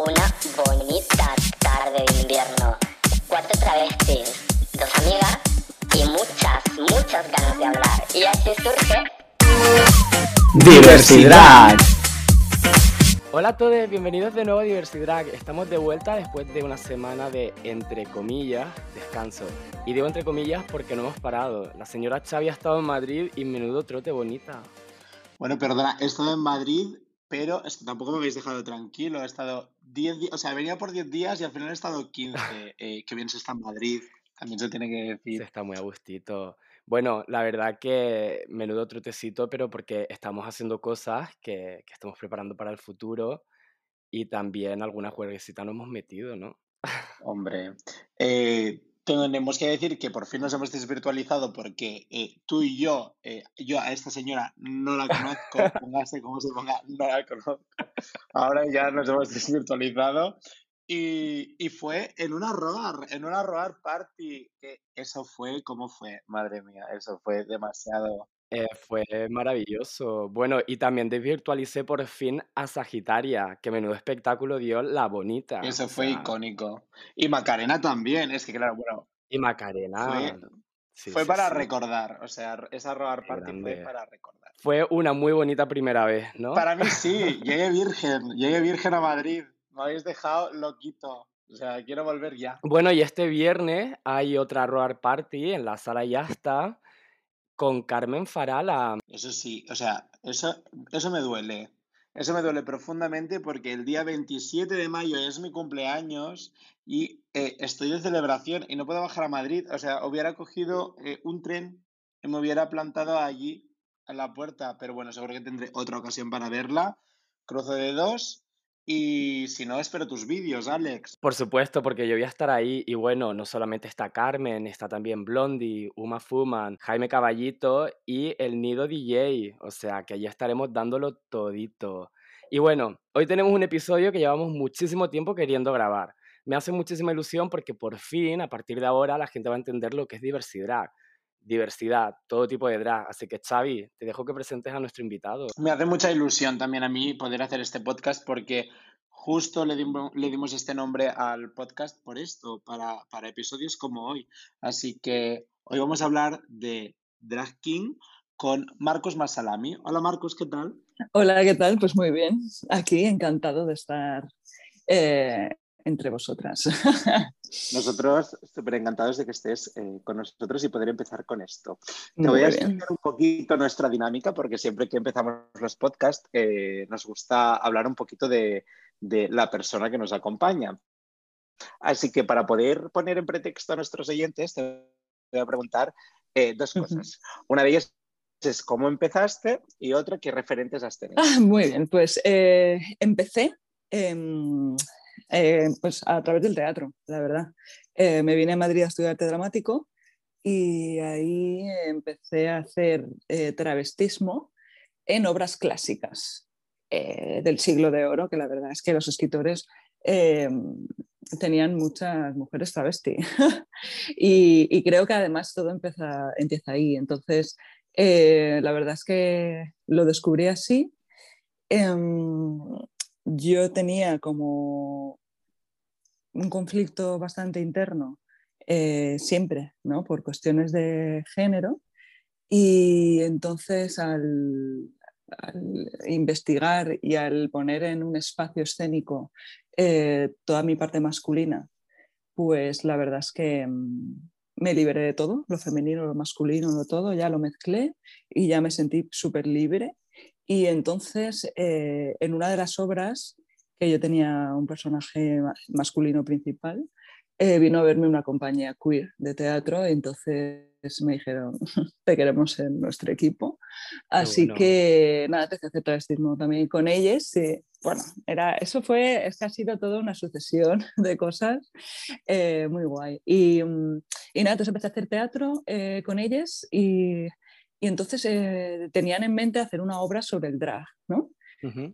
Una bonita tarde de invierno. Cuatro travestis, dos amigas y muchas, muchas ganas de hablar. Y así surge Diversidad. Hola a todos, bienvenidos de nuevo a Diversidad. Estamos de vuelta después de una semana de, entre comillas, descanso. Y digo entre comillas porque no hemos parado. La señora Xavi ha estado en Madrid y menudo trote bonita. Bueno, perdona, he estado en Madrid, pero es que tampoco me habéis dejado tranquilo. He estado 10 días, o sea, venía por 10 días y al final he estado 15. Eh, que bien se está en Madrid, también se tiene que Se decir. está muy a gustito. Bueno, la verdad que menudo trotecito, pero porque estamos haciendo cosas que, que estamos preparando para el futuro y también alguna jueguecita nos hemos metido, ¿no? Hombre, eh, tenemos que decir que por fin nos hemos desvirtualizado porque eh, tú y yo, eh, yo a esta señora no la conozco, póngase como se ponga, no la conozco. Ahora ya nos hemos desvirtualizado y, y fue en una roar, en una roar party, que eso fue, ¿cómo fue? Madre mía, eso fue demasiado. Eh, fue maravilloso. Bueno, y también desvirtualicé por fin a Sagitaria, que menudo espectáculo dio la bonita. Eso O fue sea, icónico. Y Macarena también, es que claro, bueno, y Macarena. fue, Sí, fue sí, para sí. recordar, o sea, esa roar Qué party fue para recordar. Fue una muy bonita primera vez, ¿no? Para mí sí, llegué virgen, llegué virgen a Madrid, me habéis dejado loquito, o sea, quiero volver ya. Bueno, y este viernes hay otra Roar Party en la sala Yasta con Carmen Farala. Eso sí, o sea, eso, eso me duele, eso me duele profundamente porque el día 27 de mayo es mi cumpleaños y eh, estoy de celebración y no puedo bajar a Madrid, o sea, hubiera cogido eh, un tren y me hubiera plantado allí en la puerta, pero bueno, seguro que tendré otra ocasión para verla, cruzo de dos y si no, espero tus vídeos, Alex. Por supuesto, porque yo voy a estar ahí y bueno, no solamente está Carmen, está también Blondie, Uma Fuman, Jaime Caballito y el Nido DJ, o sea que allí estaremos dándolo todito. Y bueno, hoy tenemos un episodio que llevamos muchísimo tiempo queriendo grabar. Me hace muchísima ilusión porque por fin, a partir de ahora, la gente va a entender lo que es diversidad. Diversidad, todo tipo de drag. Así que Xavi, te dejo que presentes a nuestro invitado. Me hace mucha ilusión también a mí poder hacer este podcast porque justo le dimos, le dimos este nombre al podcast por esto, para, para episodios como hoy. Así que hoy vamos a hablar de Drag King con Marcos Masalami. Hola Marcos, ¿qué tal? Hola, ¿qué tal? Pues muy bien. Aquí encantado de estar eh, entre vosotras. Nosotros súper encantados de que estés eh, con nosotros y poder empezar con esto. Te Muy voy a bien. explicar un poquito nuestra dinámica porque siempre que empezamos los podcasts eh, nos gusta hablar un poquito de, de la persona que nos acompaña. Así que para poder poner en pretexto a nuestros oyentes, te voy a preguntar eh, dos cosas. Una de ellas es cómo empezaste y otra qué referentes has tenido. Ah, muy bien, pues eh, empecé em, eh, pues a través del teatro, la verdad. Eh, me vine a Madrid a estudiar arte dramático y ahí empecé a hacer eh, travestismo en obras clásicas del siglo de oro, que la verdad es que los escritores eh, tenían muchas mujeres travesti. y, creo que además todo empieza, ahí. Entonces, la verdad es que lo descubrí así. Em, yo tenía como un conflicto bastante interno eh, siempre, ¿no? Por cuestiones de género. Y entonces al, investigar y al poner en un espacio escénico eh, toda mi parte masculina, pues la verdad es que mm, me liberé de todo, lo femenino, lo masculino, lo todo, ya lo mezclé y ya me sentí súper libre. Y entonces, eh, en una de las obras, que yo tenía un personaje ma- masculino principal, eh, vino a verme una compañía queer de teatro y entonces me dijeron, te queremos en nuestro equipo. Así bueno. que nada, empecé a hacer travestismo también con ellas. y, bueno, era, eso fue, es que ha sido toda una sucesión de cosas eh, muy guay. Y, mm, y nada, entonces empecé a hacer teatro eh, con ellas y, y entonces eh, tenían en mente hacer una obra sobre el drag, ¿no?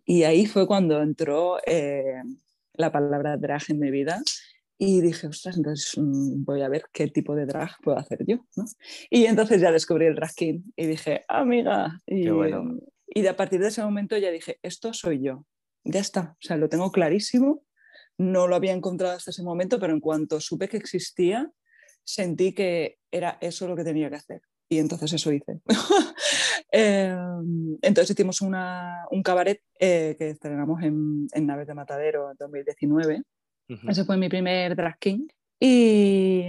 Y ahí fue cuando entró eh, la palabra drag en mi vida Y dije, ostras, entonces mm, voy a ver qué tipo de drag puedo hacer yo. ¿no? Y entonces ya descubrí el drag king y dije, amiga. Y, Qué bueno. y a partir de ese momento ya dije, esto soy yo. Ya está, o sea, lo tengo clarísimo. no lo había encontrado hasta ese momento, pero en cuanto supe que existía, sentí que era eso lo que tenía que hacer. Y entonces eso hice. Em, entonces hicimos una, un cabaret eh, que estrenamos en, en, Naves de Matadero en 2019. Ese fue mi primer drag king. Y,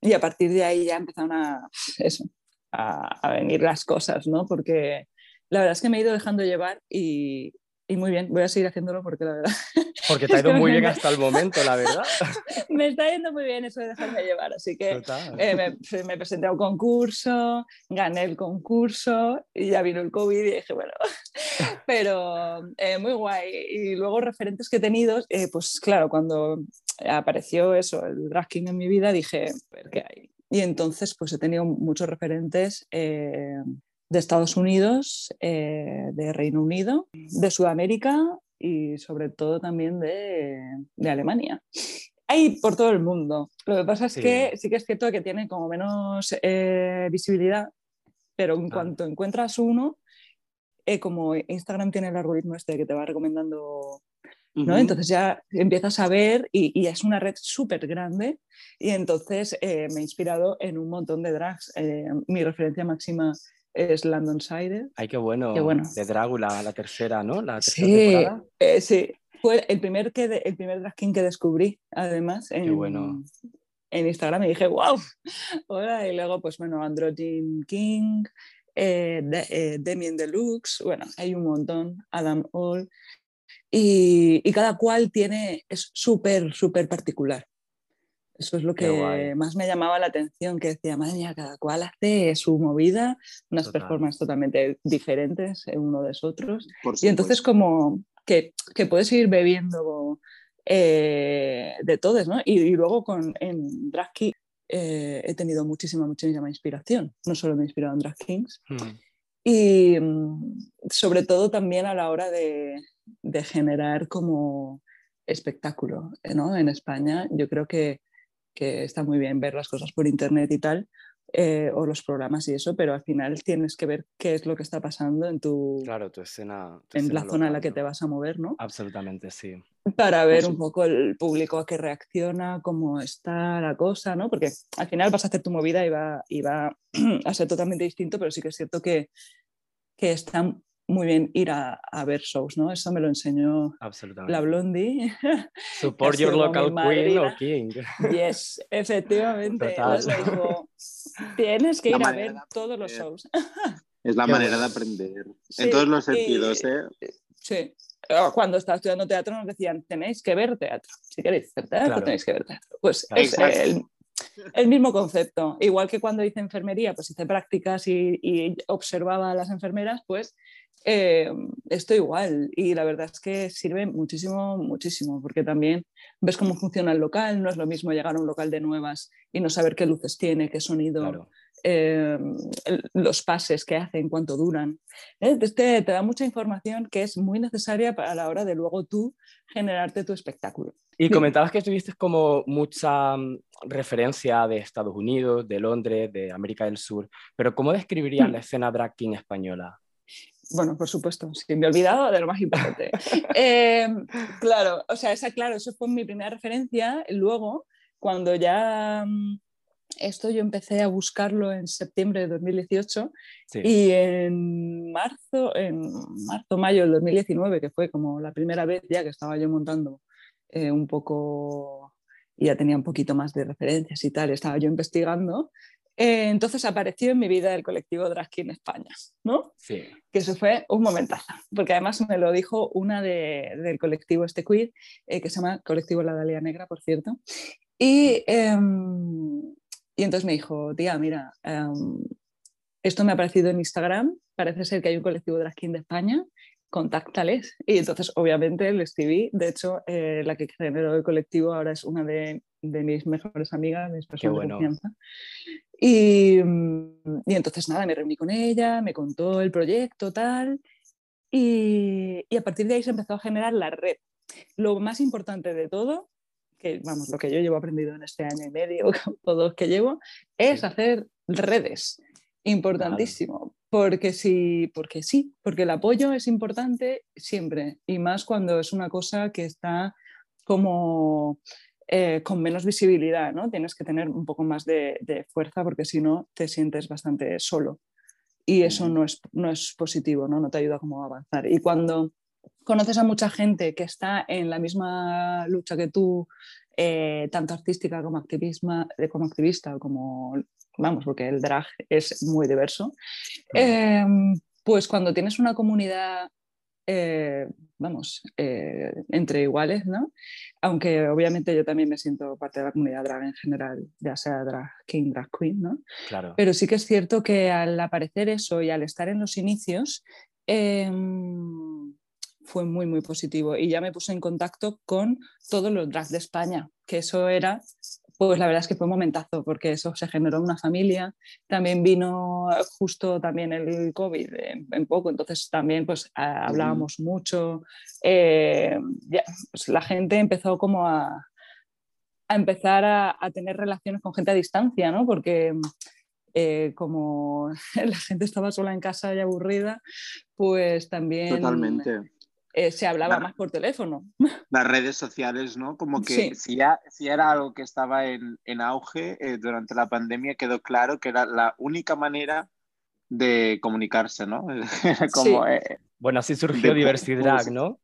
y, a partir de ahí ya empezaron a, eso, a, a venir las cosas, ¿no? Porque la verdad es que me he ido dejando llevar y, y muy bien, voy a seguir haciéndolo porque la verdad. Porque te ha ido muy bien hasta el momento, la verdad. me está yendo muy bien eso de dejarme llevar, así que eh, me, me, presenté a un concurso, gané el concurso y ya vino el COVID y dije, bueno, pero eh, muy guay. Y luego referentes que he tenido, eh, pues claro, cuando apareció eso, el drag king en mi vida, dije, ver qué hay. Y entonces pues he tenido muchos referentes de Estados Unidos, eh, de Reino Unido, de Sudamérica y sobre todo también de, de, Alemania. Hay por todo el mundo. Lo que pasa es que sí que es cierto que tiene como menos eh, visibilidad, pero en cuanto encuentras uno, eh, como Instagram tiene el algoritmo este que te va recomendando ¿no? Entonces ya empiezas a ver y, y es una red súper grande y entonces me he inspirado en un montón de drags. mi referencia máxima es London Side. Ay, qué bueno. De Drácula, la tercera, ¿no? La tercera sí, temporada. Eh, sí, fue el primer, que el primer drag king que descubrí, además, en, bueno. en Instagram y dije, wow, hola, y luego, pues bueno, Androgen King, eh, eh, Demian Deluxe, bueno, hay un montón, Adam All, y, y cada cual tiene, es súper, súper particular. Eso es lo que más me llamaba la atención, que decía, madre mía, cada cual hace su movida, unas performances totalmente diferentes uno de otros. Y entonces como que, que puedes ir bebiendo eh, de todos, ¿no? Y, luego con, en Drag King eh, he tenido muchísima, muchísima inspiración. No solo me he inspirado en Drag Kings. Hmm. Y mm, sobre todo también a la hora de, de generar como espectáculo ¿no? en España. Yo creo que que está muy bien ver las cosas por internet y tal, eh, o los programas y eso, pero al final tienes que ver qué es lo que está pasando en tu, claro, tu escena. en la zona en la que te vas a mover, ¿no? Absolutamente, sí. Para ver un poco el público a qué reacciona, cómo está la cosa, ¿no? Porque al final vas a hacer tu movida y va, y va a ser totalmente distinto, pero sí que es cierto que, que está muy bien ir a, a, ver shows, ¿no? Eso me lo enseñó la Blondie. Support your local queen o king. Yes, efectivamente. Dijo, tienes que ir a ver todos los shows. Es la manera de aprender, en todos los sentidos, ¿eh? Sí. Cuando estaba estudiando teatro nos decían, tenéis que ver teatro. Si queréis ver teatro, tenéis que ver teatro. Pues es el, el mismo concepto. Igual que cuando hice enfermería, pues hice prácticas y, observaba a las enfermeras, pues eh, esto igual. Y la verdad es que sirve muchísimo, muchísimo, porque también ves cómo funciona el local. No es lo mismo llegar a un local de nuevas y no saber qué luces tiene, qué sonido, eh, los pases que hacen, cuánto duran. ¿eh? Te, te da mucha información que es muy necesaria para la hora de luego tú generarte tu espectáculo. Y comentabas que tuviste como mucha mm, referencia de Estados Unidos, de Londres, de América del Sur, pero ¿cómo describirías la escena drag king española? Bueno, por supuesto, sí, me he olvidado de lo más importante. Em, claro, o sea, esa, claro, eso fue mi primera referencia. Luego, cuando ya mm, esto yo empecé a buscarlo en septiembre de 2018 y en marzo, en marzo, mayo del 2019, que fue como la primera vez ya que estaba yo montando eh, un poco, y ya tenía un poquito más de referencias y tal, estaba yo investigando, eh, entonces apareció en mi vida el colectivo Drag King España, ¿no? Sí. Que eso fue un momentazo, porque además me lo dijo una de, del colectivo este queer, eh, que se llama Colectivo La Dalia Negra, por cierto, y, em, y entonces me dijo, tía, mira, em, esto me ha aparecido en Instagram, parece ser que hay un colectivo Drag King de España, contáctales. Y entonces, obviamente, le escribí. De hecho, eh, la que generó el colectivo ahora es una de, de mis mejores amigas, mis personas de confianza. Y, y, entonces, nada, me reuní con ella, me contó el proyecto, tal. Y, y, a partir de ahí se empezó a generar la red. Lo más importante de todo, que vamos, lo que yo llevo aprendido en este año y medio, todo que llevo, es hacer redes. Importantísimo. Porque sí, porque sí, porque el apoyo es importante siempre y más cuando es una cosa que está como eh, con menos visibilidad, ¿no? Tienes que tener un poco más de, fuerza porque si no te sientes bastante solo. Y eso no es, no es positivo, ¿no? No te ayuda como a avanzar. Y cuando conoces a mucha gente que está en la misma lucha que tú, eh, tanto artística como, activismo, eh, como activista, como, vamos, porque el drag es muy diverso, em, pues cuando tienes una comunidad eh, vamos, entre iguales, ¿no? Aunque obviamente yo también me siento parte de la comunidad drag en general, ya sea drag king, drag queen, ¿no? Claro. Pero sí que es cierto que al aparecer eso y al estar en los inicios, em, fue muy, muy positivo. Y ya me puse en contacto con todos los drags de España, que eso era, pues la verdad es que fue un momentazo, porque eso se generó una familia. También vino justo también el COVID en, poco, entonces también pues hablábamos mucho. Eh, pues, la gente empezó como a, a empezar a, tener relaciones con gente a distancia, ¿no? Porque eh, como la gente estaba sola en casa y aburrida, pues también... Totalmente. Eh, se hablaba más por teléfono. Las redes sociales, ¿no? Como que si, ya, si era algo que estaba en, en auge eh, durante la pandemia, quedó claro que era la única manera de comunicarse, ¿no? Como, eh, bueno, así surgió Diversidad, ¿no?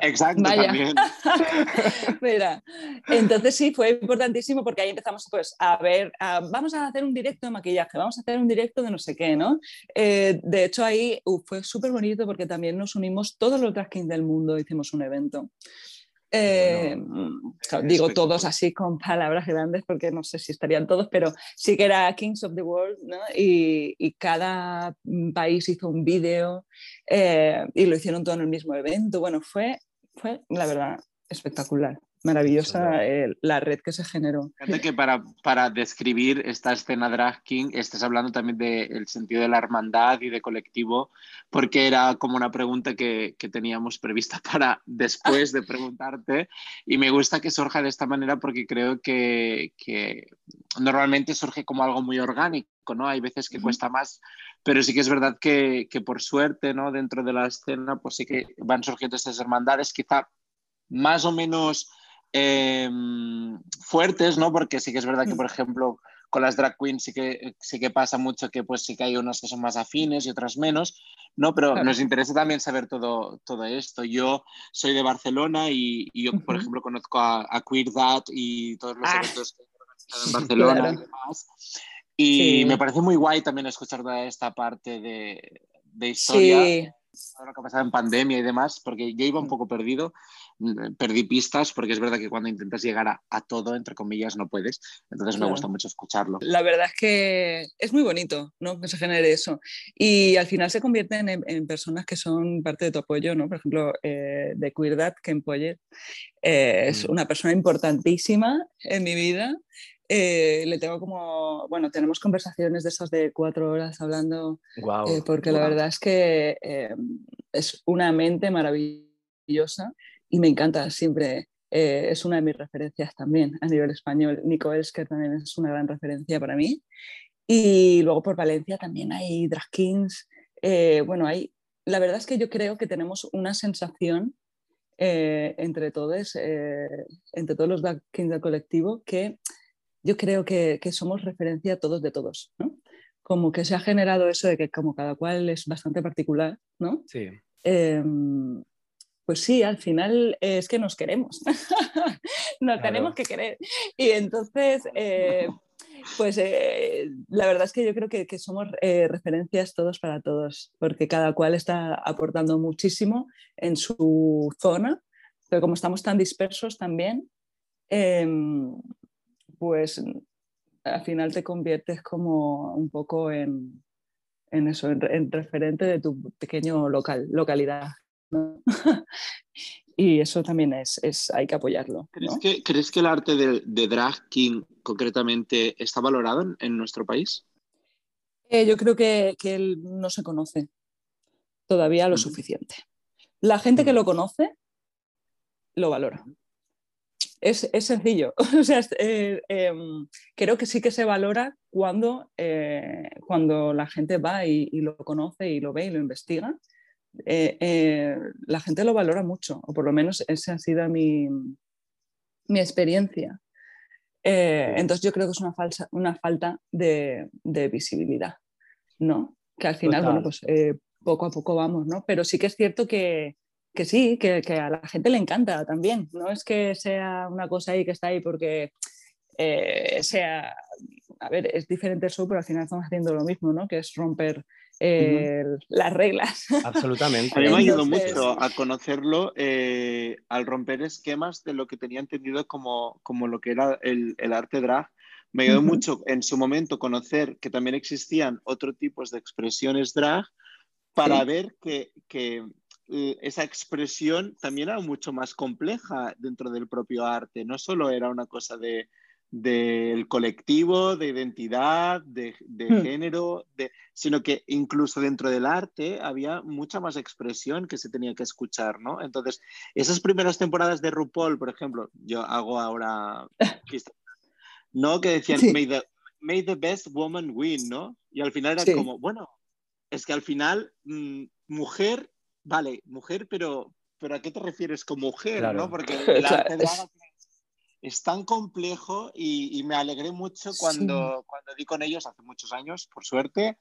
Exacto, también. Mira, entonces sí, fue importantísimo porque ahí empezamos pues a ver, vamos a hacer un directo de maquillaje, vamos a hacer un directo de no sé qué, ¿no? Eh, de hecho ahí fue súper bonito porque también nos unimos todos los drag del mundo, hicimos un evento. Eh, digo todos así con palabras grandes porque no sé si estarían todos, pero sí que era Kings of the World ¿no? y, y, cada país hizo un vídeo eh, y lo hicieron todo en el mismo evento. Bueno, fue, fue la verdad espectacular maravillosa eh, la red que se generó. Fíjate que para, para describir esta escena drag king estás hablando también del sentido de la hermandad y de colectivo, porque era como una pregunta que, que teníamos prevista para después de preguntarte y me gusta que surja de esta manera porque creo que, que normalmente surge como algo muy orgánico, ¿no? Hay veces que cuesta más, pero sí que es verdad que, que por suerte, ¿no? Dentro de la escena, pues sí que van surgiendo estas hermandades, quizá más o menos Em, fuertes, ¿no? Porque sí que es verdad que, por ejemplo, con las drag queens sí que, sí que pasa mucho que pues sí que hay unas que son más afines y otras menos, ¿no? Pero nos interesa también saber todo, todo esto. Yo soy de Barcelona y, yo, por ejemplo, conozco a, Queer That y todos los ah. eventos que he en Barcelona y demás. Y me parece muy guay también escuchar toda esta parte de, de historia. Sí lo que ha pasado en pandemia y demás, porque yo iba un mm. poco perdido, perdí pistas, porque es verdad que cuando intentas llegar a, todo, entre comillas, no puedes. Entonces me gusta mucho escucharlo. La verdad es que es muy bonito ¿no? que se genere eso. Y al final se convierten en, personas que son parte de tu apoyo, ¿no? Por ejemplo, eh, de Queerdad, Ken Poyer, eh, es mm. una persona importantísima en mi vida. Eh, le tengo como, bueno, tenemos conversaciones de esas de cuatro horas hablando, eh, porque la verdad es que eh, es una mente maravillosa y me encanta siempre. es una de mis referencias también a nivel español. Nico Elsker también es una gran referencia para mí. Y luego por Valencia también hay drag kings. bueno, hay, la verdad es que yo creo que tenemos una sensación entre todos, entre todos los drag kings del colectivo, que yo creo que, que, somos referencia todos de todos, ¿no? Como que se ha generado eso de que como cada cual es bastante particular, ¿no? Sí. Em, pues sí, al final es que nos queremos, nos tenemos que querer. Y entonces, eh, pues eh, la verdad es que yo creo que, que somos eh, referencias todos para todos, porque cada cual está aportando muchísimo en su zona, pero como estamos tan dispersos también, em, pues al final te conviertes como un poco en, eso, en, referente de tu pequeño local, localidad. y eso también es, hay que apoyarlo. ¿Crees, que, ¿crees que el arte de, drag king concretamente está valorado en, nuestro país? Eh, yo creo que, que no se conoce todavía lo suficiente. La gente que lo conoce lo valora es, es sencillo. o sea, eh, em, creo que sí que se valora cuando, eh, cuando la gente va y, lo conoce y lo ve y lo investiga. Eh, la gente lo valora mucho, o por lo menos ese ha sido mi, mi experiencia. Eh, entonces yo creo que es una, falsa, una falta de, visibilidad, ¿no? Que al final, bueno, pues eh, poco a poco vamos, ¿no? Pero sí que es cierto que, que sí, que, que, a la gente le encanta también. No es que sea una cosa ahí que está ahí porque eh, sea, a ver, es diferente el show, pero al final estamos haciendo lo mismo, ¿no? Que es romper eh, las reglas. Absolutamente. A mí me ha ayudado mucho a conocerlo eh, al romper esquemas de lo que tenía entendido como, como lo que era el, el arte drag. Me ayudó mucho en su momento conocer que también existían otros tipos de expresiones drag para ver que, que eh, esa expresión también era mucho más compleja dentro del propio arte. No solo era una cosa de, del colectivo, de identidad, de, hmm. género, de, sino que incluso dentro del arte había mucha más expresión que se tenía que escuchar, ¿no? Entonces, esas primeras temporadas de RuPaul, por ejemplo, yo hago ahora, ¿no? Que decían, may, the, best woman win, ¿no? Y al final era como, bueno, es que al final, mm, mujer, vale, mujer, pero, pero ¿a qué te refieres con mujer, ¿no? Porque el arte de es tan complejo y, me alegré mucho cuando, cuando di con ellos hace muchos años, por suerte.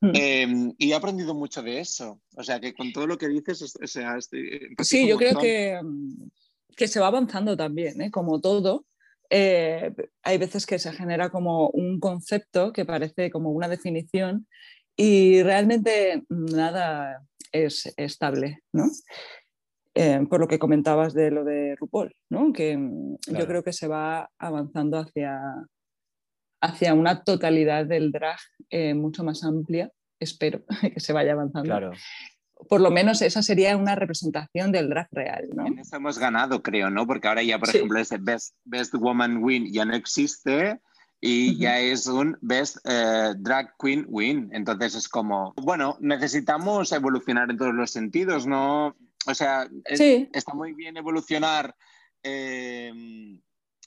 Mm. Em, y he aprendido mucho de eso. O sea, que con todo lo que dices, o sea, sí, yo creo que, mm, que, se va avanzando también, ¿eh? como todo. Eh, hay veces que se genera como un concepto que parece como una definición y realmente nada es estable, ¿no? Eh, por lo que comentabas de lo de RuPaul, ¿no? que mm, yo creo que se va avanzando hacia, hacia una totalidad del drag eh, mucho más amplia, espero que se vaya avanzando. Claro. Por lo menos esa sería una representación del drag real. ¿no? En eso hemos ganado, creo, ¿no? Porque ahora ya, por ejemplo, ese Best, Best Woman Win ya no existe y ya es un Best eh, Drag Queen Win. Entonces es como, bueno, necesitamos evolucionar en todos los sentidos, ¿no? O sea, está muy bien evolucionar eh,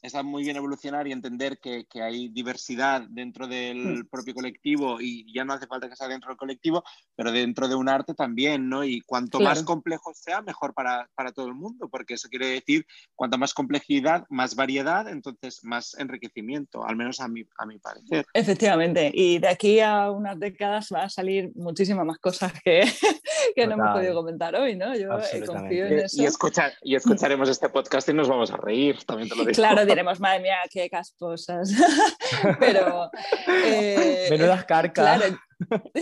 está muy bien evolucionar y entender que, que hay diversidad dentro del hmm. propio colectivo y ya no hace falta que sea dentro del colectivo, pero dentro de un arte también, ¿no? Y cuanto más complejo sea, mejor para, para, todo el mundo, porque eso quiere decir, cuanta más complejidad, más variedad, entonces más enriquecimiento, al menos a mi, a mi parecer. Efectivamente, y de aquí a unas décadas va a salir muchísimas más cosas que, que no hemos podido comentar hoy, ¿no? Yo confío en eso. Y, escuchar, y escucharemos este podcast y nos vamos a reír, también te lo digo. Claro, diremos, madre mía, qué casposas. Pero. Eh, Menudas carcas. Claro,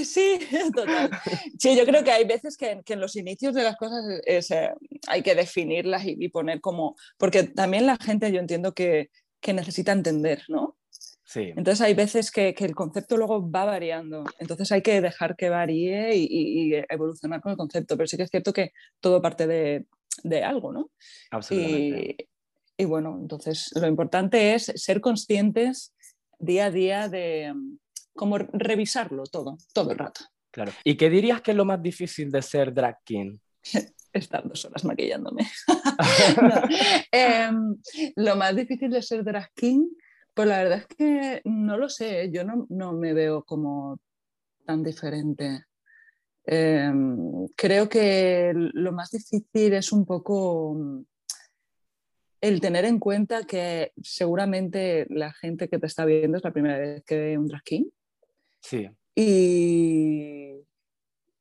sí, total. Sí, yo creo que hay veces que, que en los inicios de las cosas eh, hay que definirlas y, poner como. Porque también la gente, yo entiendo que, que necesita entender, ¿no? Sí. Entonces hay veces que, que, el concepto luego va variando, entonces hay que dejar que varíe y, y, evolucionar con el concepto, pero sí que es cierto que todo parte de, de algo, ¿no? Absolutamente. Y bueno, entonces lo importante es ser conscientes día a día de mm, cómo revisarlo todo, todo el rato. Claro. ¿Y qué dirías que es lo más difícil de ser drag king? Estar dos horas maquillándome. Em, lo más difícil de ser drag king, pues la verdad es que no lo sé, yo no, no me veo como tan diferente. Em, creo que lo más difícil es un poco mm, el tener en cuenta que seguramente la gente que te está viendo es la primera vez que ve un drag king. Sí. Y,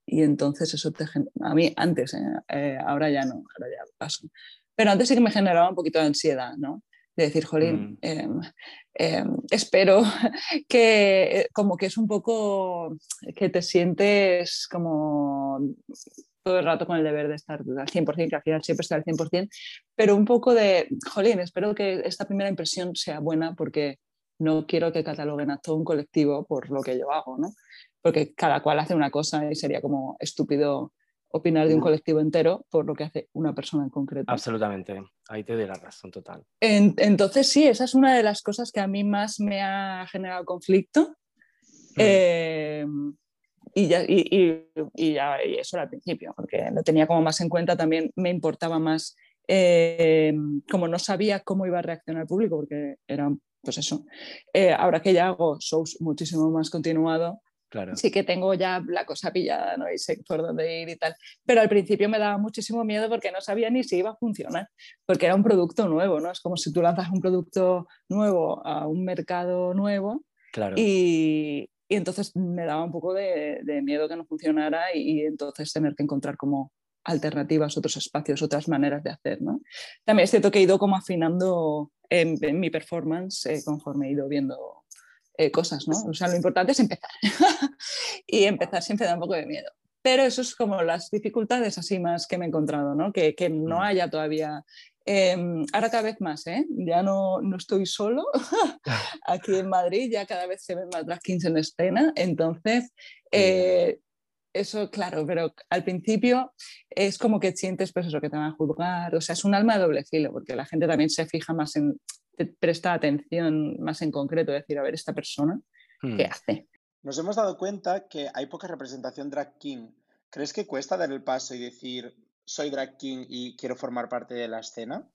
y entonces eso te a mí antes, ¿eh? Eh, ahora ya no, ahora ya paso. Pero antes sí que me generaba un poquito de ansiedad, ¿no? De decir, jolín, mm. em, em, espero que como que es un poco que te sientes como todo el rato con el deber de estar al 100%, que al final siempre está al 100%, pero un poco de, jolín, espero que esta primera impresión sea buena porque no quiero que cataloguen a todo un colectivo por lo que yo hago, ¿no? Porque cada cual hace una cosa y sería como estúpido opinar de un colectivo entero por lo que hace una persona en concreto. Absolutamente, ahí te doy la razón total. entonces sí, esa es una de las cosas que a mí más me ha generado conflicto. Mm. Eh, y, ya, y, y, ya, eso era al principio, porque lo tenía como más en cuenta, también me importaba más, eh, como no sabía cómo iba a reaccionar el público, porque era, pues eso, eh, ahora que ya hago shows muchísimo más continuado, Sí que tengo ya la cosa pillada, ¿no? Y sé por dónde ir y tal. Pero al principio me daba muchísimo miedo porque no sabía ni si iba a funcionar, porque era un producto nuevo, ¿no? Es como si tú lanzas un producto nuevo a un mercado nuevo Claro. y, y entonces me daba un poco de, de miedo que no funcionara y, y entonces tener que encontrar como alternativas, otros espacios, otras maneras de hacer, ¿no? También es cierto que he ido como afinando en, en mi performance eh, conforme he ido viendo eh, cosas, ¿no? O sea, lo importante es empezar. y empezar siempre da un poco de miedo. Pero eso es como las dificultades así más que me he encontrado, ¿no? Que, que no Mm. haya todavía... eh, ahora cada vez más, ¿eh? Ya no, no estoy solo aquí en Madrid, ya cada vez se ven más drag kings en escena, entonces... eh, eso, claro, pero al principio es como que sientes pues eso, que te van a juzgar, o sea, es un alma de doble filo, porque la gente también se fija más en, te presta atención más en concreto, decir, a ver, esta persona, Hmm. ¿qué hace? Nos hemos dado cuenta que hay poca representación drag king. ¿Crees que cuesta dar el paso y decir, soy drag king y quiero formar parte de la escena?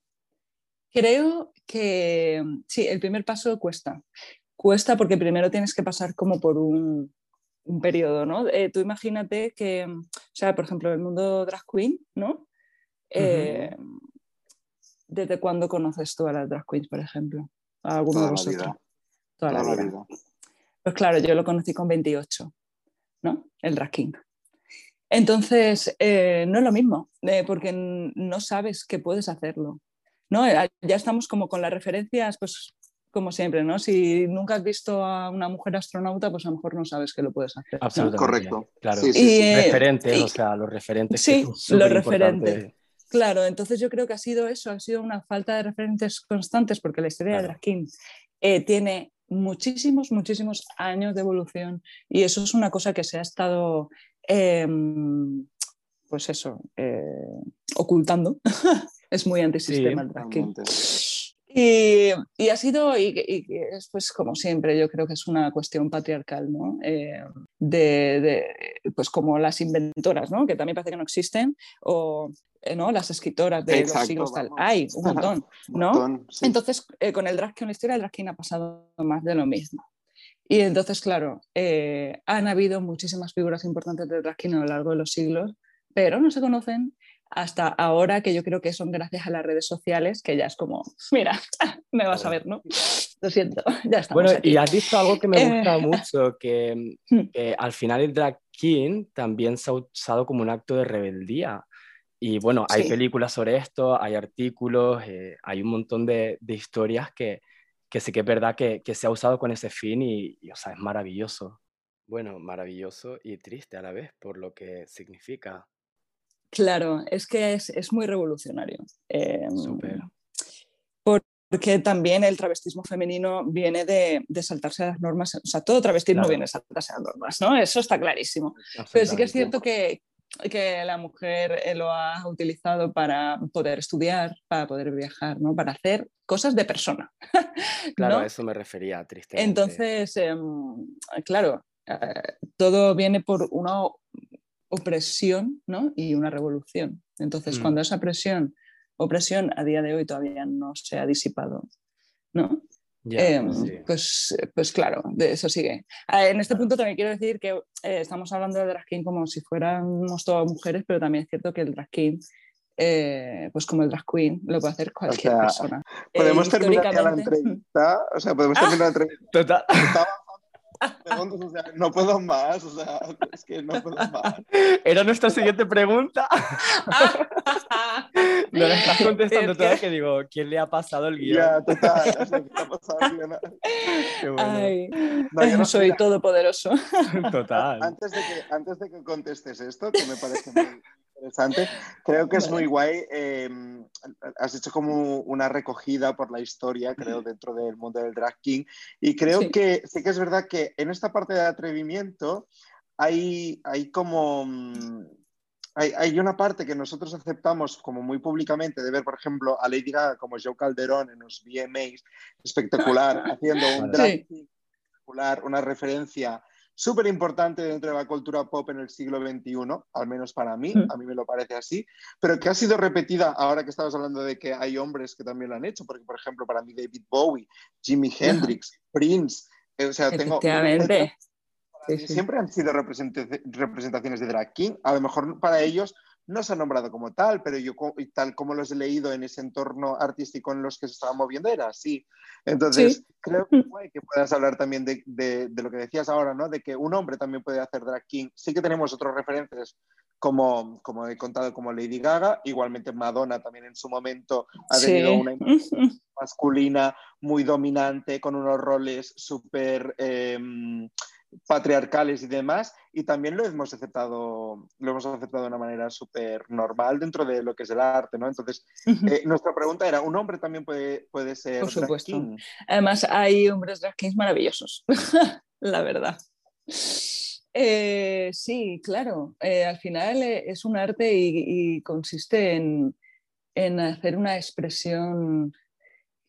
Creo que sí, el primer paso cuesta. Cuesta porque primero tienes que pasar como por un, un periodo, ¿no? Eh, tú imagínate que, o sea, por ejemplo, el mundo drag queen, ¿no? Eh, ¿Desde cuándo conoces tú a las drag queens, por ejemplo? A alguno de la vosotros. vida. Toda la Toda la vida. vida. Pues claro, yo lo conocí con 28, ¿no? El drag king. Entonces, eh, no es lo mismo, eh, porque no sabes que puedes hacerlo, ¿no? Eh, Ya estamos como con las referencias, pues como siempre, ¿no? Si nunca has visto a una mujer astronauta, pues a lo mejor no sabes que lo puedes hacer. ¿no? Absolutamente. Correcto. Claro. Sí, sí, Y, sí. referentes, y- o sea, los referentes. Sí, que los referentes. Claro, entonces yo creo que ha sido eso, ha sido una falta de referentes constantes, porque la historia de Claro. King eh, tiene muchísimos, muchísimos años de evolución y eso es una cosa que se ha estado, em, pues eso, eh, ocultando. es muy antisistema Sí, el. Totalmente. Y, y ha sido, y, y es pues como siempre, yo creo que es una cuestión patriarcal, ¿no? Eh, de, de, pues como las inventoras, ¿no? Que también parece que no existen, o eh, ¿no? las escritoras de los Exacto, siglos tal. vamos. Hay un montón, ¿no? Montón, sí. Entonces, eh, con el drag la historia del drag ha pasado más de lo mismo. Y entonces, claro, eh, han habido muchísimas figuras importantes del drag a lo largo de los siglos, pero no se conocen hasta ahora, que yo creo que son gracias a las redes sociales, que ya es como, mira, me vas a ver, ¿no? Lo siento, ya estamos Bueno, aquí. y has dicho algo que me Eh. gusta mucho, que, Hmm. que al final el drag king también se ha usado como un acto de rebeldía. Y bueno, hay Sí. películas sobre esto, hay artículos, eh, hay un montón de, de historias que, que sí que es verdad que, que se ha usado con ese fin y, y, o sea, es maravilloso. Bueno, maravilloso y triste a la vez por lo que significa. Claro, es que es, es muy revolucionario. Eh, Súper. porque también el travestismo femenino viene de, de saltarse las normas, o sea, todo travestismo Claro. viene de saltarse las normas, ¿no? Eso está clarísimo. Pero sí que es cierto que, que la mujer eh, lo ha utilizado para poder estudiar, para poder viajar, ¿no? Para hacer cosas de persona. Claro, ¿no? a eso me refería, tristemente. Entonces, em, claro, eh, todo viene por una opresión ¿no? y una revolución. Entonces, Mm. cuando esa presión, opresión a día de hoy todavía no se ha disipado, ¿no? Em, sí. pues, pues claro, de eso sigue. En este punto también quiero decir que eh, estamos hablando de drag king como si fuéramos todas mujeres, pero también es cierto que el drag king, eh, pues como el drag queen, lo puede hacer cualquier sea, persona. Podemos Eh, terminar ya la entrevista. O sea, podemos Ah. terminar la entrevista. Total. O sea, no puedo más. O sea, es que no puedo más. Era nuestra siguiente pregunta. No la estás contestando Es toda que- que digo, ¿quién le ha pasado el guion? Ya, total. Qué bueno. Ay, No, yo no- soy mira, todopoderoso. Total. Antes de, que, antes de que contestes esto, que me parece muy interesante, creo que es muy guay. eh, has hecho como una recogida por la historia, creo, dentro del mundo del drag king. Y creo Sí. que sí que es verdad que en esta parte de atrevimiento hay, hay como. mm, Hay, hay una parte que nosotros aceptamos como muy públicamente de ver, por ejemplo, a Lady Gaga como Joe Calderón en los VMAs, espectacular, haciendo un drag Sí. king espectacular, una referencia súper importante dentro de la cultura pop en el siglo XXI, al menos para mí, Mm. a mí me lo parece así, pero que ha sido repetida ahora que estabas hablando de que hay hombres que también lo han hecho, porque por ejemplo para mí David Bowie, Jimi Hendrix, Prince, eh, o sea, tengo siempre han sido representaciones de drag king. A lo mejor para ellos no se ha nombrado como tal, pero yo tal como los he leído en ese entorno artístico en los que se estaba moviendo era así. Entonces, creo que, que puedas hablar también de, de, lo que decías ahora, ¿no? De que un hombre también puede hacer drag king. Sí que tenemos otros referentes, como, como he contado, como Lady Gaga. Igualmente Madonna también en su momento ha tenido una masculina muy dominante, con unos roles súper... Em, patriarcales y demás, y también lo hemos aceptado, lo hemos aceptado de una manera súper normal dentro de lo que es el arte, ¿no? Entonces, eh, nuestra pregunta era, ¿un hombre también puede, puede ser Por supuesto. Además, hay hombres drag kings maravillosos, la verdad. Eh, sí, claro, eh, al final es un arte y, consiste en, en, hacer una expresión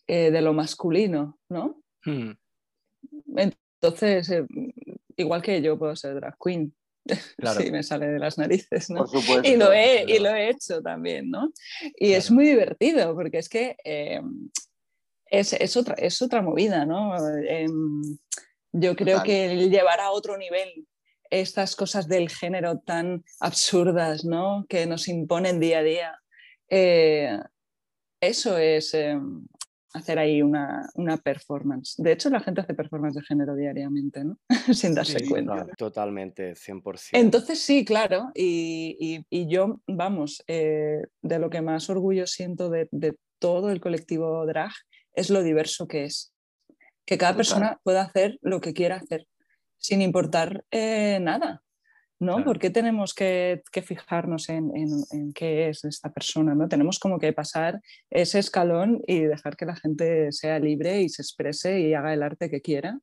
de lo masculino, ¿no? Hmm. Entonces, igual que yo puedo ser drag queen. Claro. Sí, me sale de las narices, ¿no? y, lo he, y lo he hecho también, ¿no? Y es muy divertido porque es que em, es, es, otra, es otra movida, ¿no? Em, yo creo que el llevar a otro nivel estas cosas del género tan absurdas, ¿no? Que nos imponen día a día. Eh, eso es, em, hacer ahí una, una, performance. De hecho, la gente hace performance de género diariamente, ¿no? Sin darse cuenta. Totalmente, 100%. Entonces sí, claro, y, y, yo, vamos, eh, de lo que más orgullo siento de, de, todo el colectivo drag es lo diverso que es. Que cada persona pueda hacer lo que quiera hacer, sin importar eh, nada. ¿No? ¿Por qué tenemos que, fijarnos en, qué es esta persona? ¿no? Tenemos como que pasar ese escalón y dejar que la gente sea libre y se exprese y haga el arte que quiera.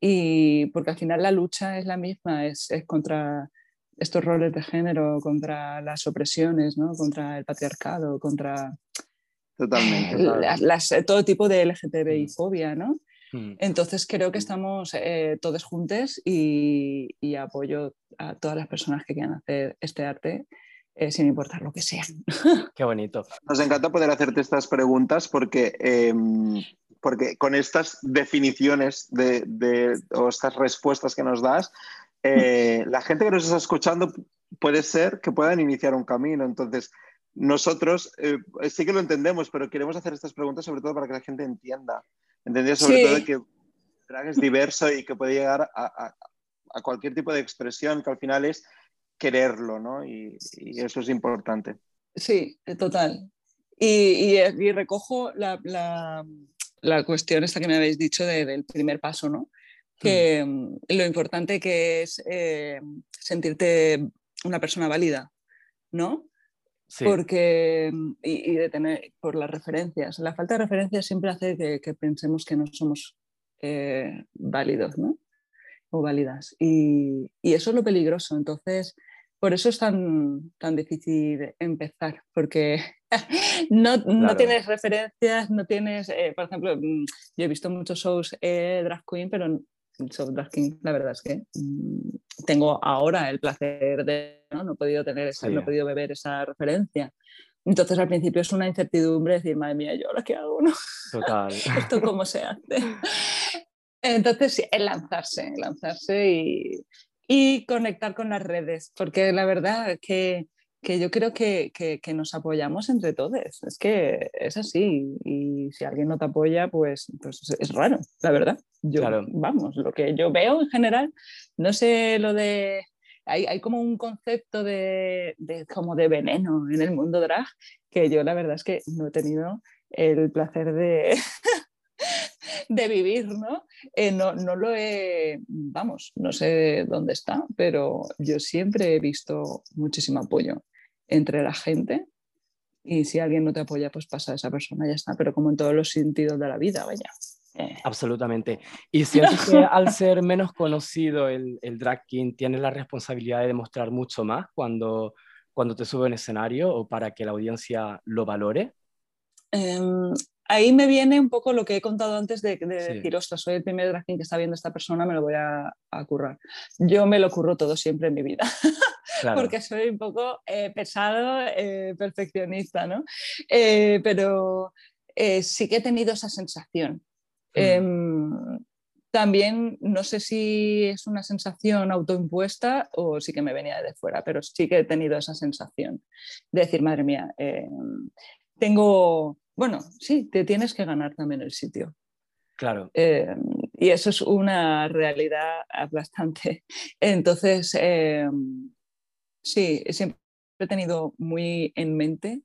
Y porque al final la lucha es la misma, es, contra estos roles de género, contra las opresiones, ¿no? contra el patriarcado, contra Totalmente. todo tipo de LGTBI fobia, ¿no? Mm. Entonces creo que estamos eh, todos juntos y, apoyo a todas las personas que quieran hacer este arte. Eh, sin importar lo que sea. Qué bonito. Nos encanta poder hacerte estas preguntas porque, em, porque con estas definiciones de, o estas respuestas que nos das, eh, la gente que nos está escuchando puede ser que puedan iniciar un camino. Entonces, nosotros sí que lo entendemos, pero queremos hacer estas preguntas sobre todo para que la gente entienda Entendía sobre todo que drag es diverso y que puede llegar a, cualquier tipo de expresión que al final es quererlo, ¿no? Y, eso es importante. Sí, total. Y, recojo la, cuestión esta que me habéis dicho del primer paso, ¿no? Que mm, lo importante que es eh, sentirte una persona válida, ¿no? Porque, mm, y, de tener, por las referencias. La falta de referencias siempre hace que, pensemos que no somos eh, válidos, ¿no? O válidas. Y, y, eso es lo peligroso. Entonces, por eso es tan, tan difícil empezar, porque no, no, tienes referencias, no tienes, eh, por ejemplo, mm, yo he visto muchos shows eh, drag queen, pero shows drag king, la verdad es que mm, tengo ahora el placer de no, he podido tener esa, no he podido beber esa referencia. Entonces al principio es una incertidumbre decir, madre mía, ¿yo ahora qué hago? No? Total. ¿Esto cómo se hace? Entonces sí, el lanzarse, lanzarse y, y conectar con las redes, porque la verdad es que que yo creo que, que, nos apoyamos entre todos. Es que es así. Y si alguien no te apoya, pues, pues es raro, la verdad. Yo, Vamos, lo que yo veo en general, no sé lo de... Hay, hay como un concepto de, de, como de veneno en el mundo drag que yo la verdad es que no he tenido el placer de, de vivir, ¿no? Eh, ¿no? No lo he, vamos, no sé dónde está, pero yo siempre he visto muchísimo apoyo entre la gente y si alguien no te apoya, pues pasa a esa persona, ya está, pero como en todos los sentidos de la vida, vaya. Eh. Absolutamente. Y siento que al ser menos conocido el, el drag king tiene la responsabilidad de demostrar mucho más cuando, cuando te sube en escenario o para que la audiencia lo valore. Em, ahí me viene un poco lo que he contado antes de, decir, ostras, soy el primer drag king que está viendo esta persona, me lo voy a, a currar. Yo me lo curro todo siempre en mi vida. porque soy un poco eh, pesado, eh, perfeccionista, ¿no? Eh, pero sí que he tenido esa sensación. Mm. Em, también no sé si es una sensación autoimpuesta o sí que me venía de fuera, pero sí que he tenido esa sensación de decir, madre mía, eh, tengo, bueno, sí, te tienes que ganar también el sitio. Claro. Eh, y eso es una realidad aplastante. Entonces, eh, sí, siempre he tenido muy en mente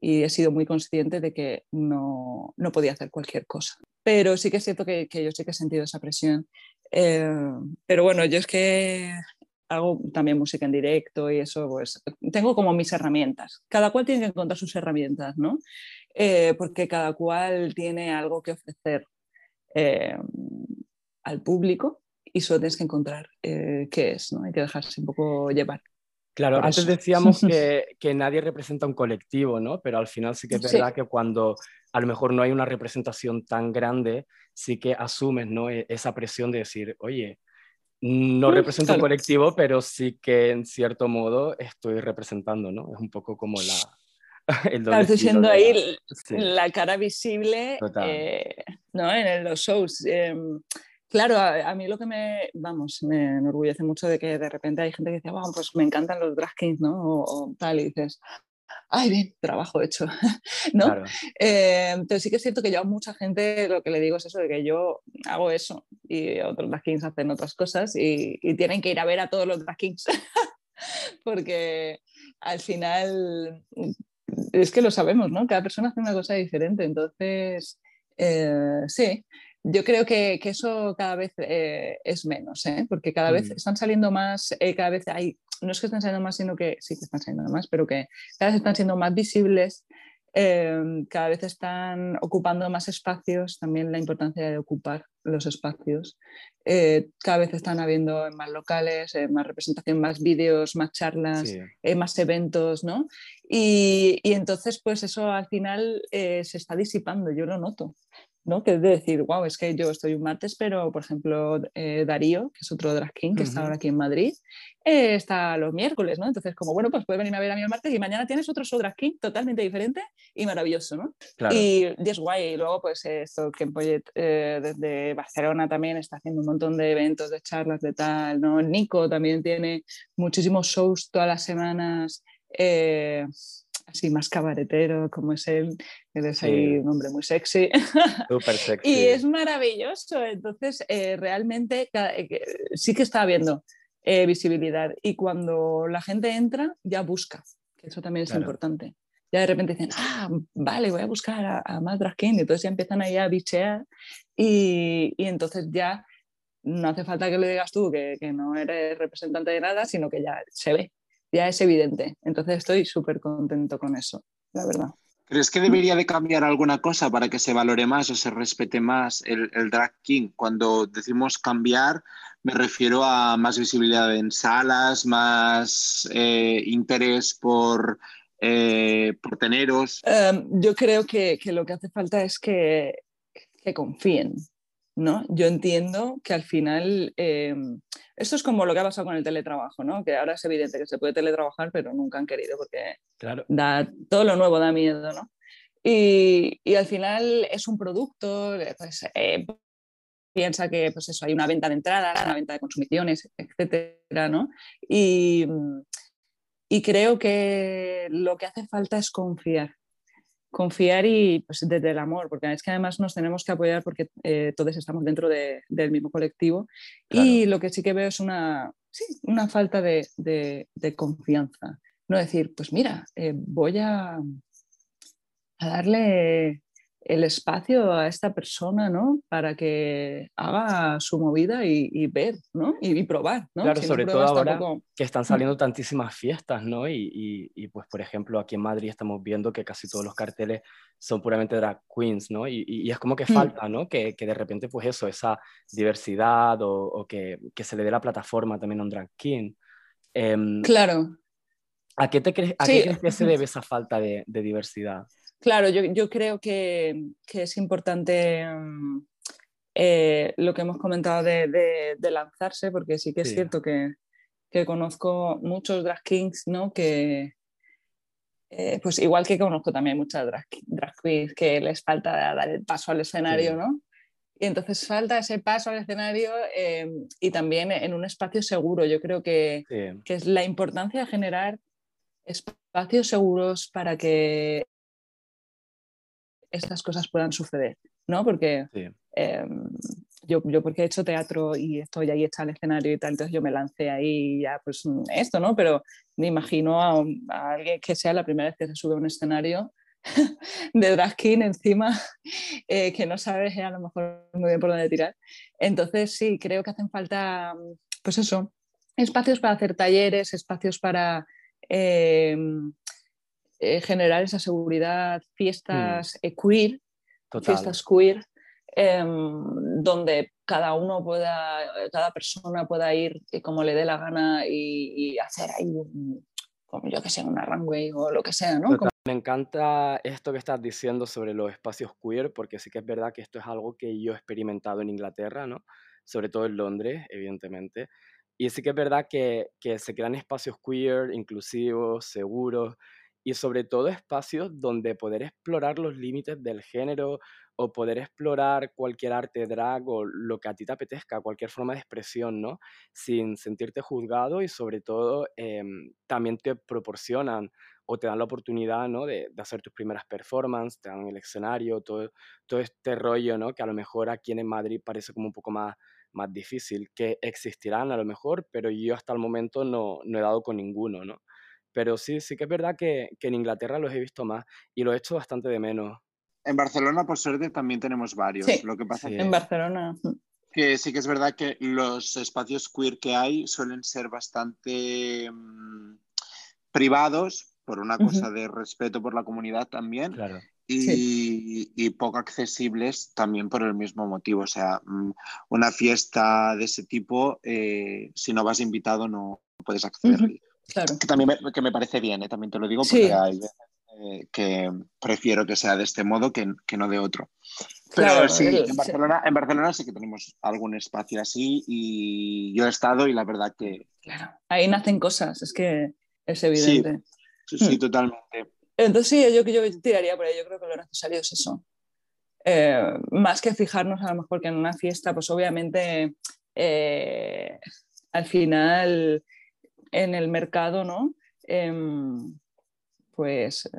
y he sido muy consciente de que no, no podía hacer cualquier cosa. Pero sí que es cierto que, yo sí que he sentido esa presión. Eh, pero bueno, yo es que hago también música en directo y eso, pues tengo como mis herramientas. Cada cual tiene que encontrar sus herramientas, ¿no? porque cada cual tiene algo que ofrecer eh, al público y solo tienes que encontrar eh, qué es, ¿no? Hay que dejarse un poco llevar. Claro, antes decíamos que, que, nadie representa un colectivo, ¿no? Pero al final sí que es verdad que cuando a lo mejor no hay una representación tan grande, sí que asumes, ¿no? E, esa presión de decir, oye, no represento un colectivo, pero sí que en cierto modo estoy representando, ¿no? Es un poco como la, Claro, estoy siendo ahí la cara visible eh, ¿no? en los shows. Em, claro, a, mí lo que me, vamos, me enorgullece mucho de que de repente hay gente que dice, wow, pues me encantan los drag kings, ¿no? O, tal, y dices, ay, bien, trabajo hecho, ¿no? Claro. Em, sí que es cierto que yo a mucha gente lo que le digo es eso, de que yo hago eso y otros drag kings hacen otras cosas y, y tienen que ir a ver a todos los drag kings. porque al final es que lo sabemos, ¿no? Cada persona hace una cosa diferente, entonces, eh, sí, yo creo que, que eso cada vez eh, es menos, ¿eh? porque cada vez mm. están saliendo más, cada vez hay, no es que están saliendo más, sino que sí que están saliendo más, pero que cada vez están siendo más visibles Em, cada vez están ocupando más espacios, también la importancia de ocupar los espacios. Eh, cada vez están habiendo más locales, eh, más representación, más vídeos, más charlas, eh, más eventos, ¿no? Y, y, entonces, pues eso al final se está disipando, yo lo noto. ¿No? Que es de decir, wow, es que yo estoy un martes, pero por ejemplo eh, Darío, que es otro drag king que está ahora aquí en Madrid, eh, está los miércoles, ¿no? Entonces, como bueno, pues puedes venirme a ver a mí el martes y mañana tienes otro show drag king totalmente diferente y maravilloso, ¿no? Y, es guay. Y luego, pues esto, que eh, desde Barcelona también está haciendo un montón de eventos, de charlas, de tal, ¿no? Nico también tiene muchísimos shows todas las semanas. Así más cabaretero como es él, él es ahí un hombre muy sexy. Súper sexy. y es maravilloso, entonces eh, realmente eh, sí que está habiendo eh, visibilidad. Y cuando la gente entra ya busca, que eso también es importante. Ya de repente dicen, ah, vale, voy a buscar a, a más drag king, entonces ya empiezan ahí a bichear. Y, y entonces ya no hace falta que le digas tú que, que, no eres representante de nada, sino que ya se ve, ya es evidente. Entonces estoy súper contento con eso, la verdad. ¿Crees que debería de cambiar alguna cosa para que se valore más o se respete más el, drag king? Cuando decimos cambiar, me refiero a más visibilidad en salas, más eh, interés por, eh, por teneros. Em, yo creo que, que, lo que hace falta es que, que confíen, ¿no? Yo entiendo que al final em, esto es como lo que ha pasado con el teletrabajo, ¿no? Que ahora es evidente que se puede teletrabajar, pero nunca han querido porque claro. da, todo lo nuevo da miedo, ¿no? Y, y al final es un producto, pues, eh, piensa que pues eso, hay una venta de entradas, una venta de consumiciones, etcétera, ¿no? Y, y creo que lo que hace falta es confiar confiar y pues desde el amor, porque es que además nos tenemos que apoyar porque eh, todos estamos dentro de, del mismo colectivo y lo que sí que veo es una, sí, una falta de, de, de, confianza. No decir, pues mira, eh, voy a, a darle el espacio a esta persona, ¿no? Para que haga su movida y, ver, ¿no? Y, probar, ¿no? Claro, sobre todo ahora que están saliendo tantísimas fiestas, ¿no? Y, y, pues, por ejemplo, aquí en Madrid estamos viendo que casi todos los carteles son puramente drag queens, ¿no? Y, es como que mm. falta, ¿no? Que, que, de repente, pues eso, esa diversidad o, o que, que, se le dé la plataforma también a un drag king. Em, claro. ¿A qué, te crees, a qué crees que se debe esa falta de, de diversidad? Claro, yo, creo que, es importante mm, eh, lo que hemos comentado de, lanzarse, porque sí que es cierto que, conozco muchos drag kings, ¿no? Que, eh, pues igual que conozco también muchas drag, queens que les falta dar el paso al escenario, ¿no? Y entonces falta ese paso al escenario eh, y también en un espacio seguro. Yo creo que, que, es la importancia de generar espacios seguros para que estas cosas puedan suceder, ¿no? Porque em, yo, yo, porque he hecho teatro y estoy ahí está el escenario y tal, entonces yo me lancé ahí ya pues esto, ¿no? Pero me imagino a, a alguien que sea la primera vez que se sube a un escenario de drag king encima, eh, que no sabes a lo mejor muy bien por dónde tirar. Entonces sí, creo que hacen falta, pues eso, espacios para hacer talleres, espacios para em, eh, generar esa seguridad, fiestas mm. queer, fiestas queer, em, donde cada uno pueda, cada persona pueda ir como le dé la gana y, hacer ahí como yo que sé, una runway o lo que sea, ¿no? Me encanta esto que estás diciendo sobre los espacios queer, porque sí que es verdad que esto es algo que yo he experimentado en Inglaterra, ¿no? Sobre todo en Londres, evidentemente. Y sí que es verdad que, que se crean espacios queer, inclusivos, seguros, y sobre todo espacios donde poder explorar los límites del género o poder explorar cualquier arte drag o lo que a ti te apetezca, cualquier forma de expresión, ¿no? Sin sentirte juzgado y sobre todo em, también te proporcionan o te dan la oportunidad, ¿no? De, hacer tus primeras performances, te dan el escenario, todo, todo este rollo, ¿no? Que a lo mejor aquí en Madrid parece como un poco más, más difícil, que existirán a lo mejor, pero yo hasta el momento no, no he dado con ninguno, ¿no? Pero sí, sí que es verdad que, que en Inglaterra los he visto más y lo he hecho bastante de menos. En Barcelona, por suerte, también tenemos varios. Sí, lo que pasa en Barcelona. Que sí que es verdad que los espacios queer que hay suelen ser bastante mm, privados, por una cosa de respeto por la comunidad también. Claro. Y, poco accesibles también por el mismo motivo. O sea, mm, una fiesta de ese tipo, eh, si no vas invitado, no puedes acceder. Claro. Que también me, que me parece bien, ¿eh? también te lo digo, porque hay eh, que prefiero que sea de este modo que, que no de otro. Pero sí, en Barcelona, en Barcelona sí que tenemos algún espacio así y yo he estado y la verdad que... Claro, ahí nacen cosas, es que es evidente. Sí, sí, hmm. totalmente. Entonces sí, yo, yo tiraría por ahí, yo creo que lo necesario es eso. Eh, más que fijarnos a lo mejor que en una fiesta, pues obviamente eh, al final en el mercado, ¿no? Em, pues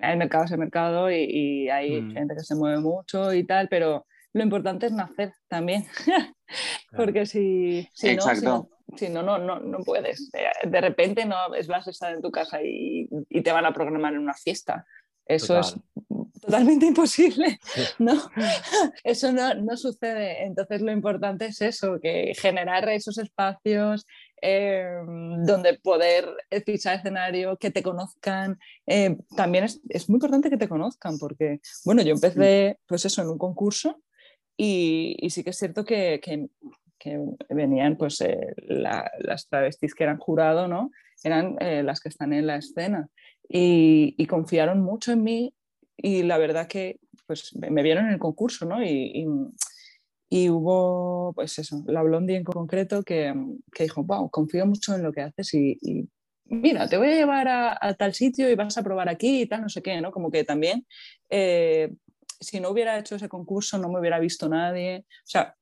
el mercado es el mercado y, hay mm. gente que se mueve mucho y tal, pero lo importante es nacer también, porque si, si no, si no, no, no, no, puedes. De repente no es vas a estar en tu casa y, y, te van a programar en una fiesta. Eso es totalmente imposible, ¿no? Eso no, no, sucede. Entonces lo importante es eso, que generar esos espacios, Em, donde poder pisar escenario, que te conozcan. Em, también es, es, muy importante que te conozcan, porque, bueno, yo empecé, pues eso, en un concurso y, y sí que es cierto que, que, que venían, pues, eh, las travestis que eran jurado, ¿no? Eran eh, las que están en la escena y, y, confiaron mucho en mí y la verdad que, pues, me vieron en el concurso, ¿no? y y hubo, pues eso, la Blondie en concreto que, que dijo, wow, confío mucho en lo que haces y, mira, te voy a llevar a, tal sitio y vas a probar aquí y tal, no sé qué, ¿no? Como que también, eh, si no hubiera hecho ese concurso, no me hubiera visto nadie. O sea,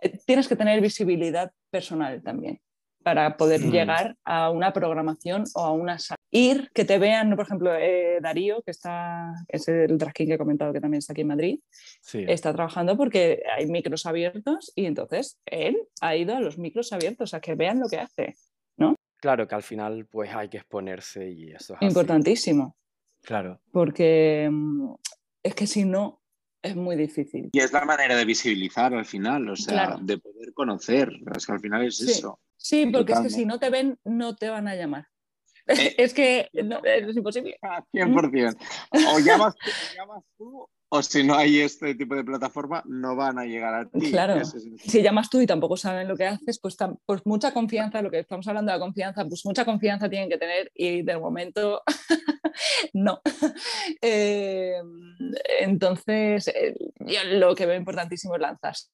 eh, tienes que tener visibilidad personal también para poder llegar a una programación o a una Ir, que te vean, por ejemplo, eh, Darío, que está, es el drag que he comentado que también está aquí en Madrid, está trabajando porque hay micros abiertos y entonces él ha ido a los micros abiertos a que vean lo que hace, ¿no? Claro, que al final pues hay que exponerse y eso es Importantísimo. Claro. Porque mm, es que si no, es muy difícil. Y es la manera de visibilizar al final, o sea, de poder conocer, es que al final es eso. Sí, porque es que si no te ven, no te van a llamar. Eh, es que es imposible. 100%. O llamas, o llamas tú o si no hay este tipo de plataforma, no van a llegar a ti. Claro, si llamas tú y tampoco saben lo que haces, pues, pues, mucha confianza, lo que estamos hablando de la confianza, pues mucha confianza tienen que tener y de momento no. Eh, entonces, eh, yo lo que veo importantísimo es lanzarse.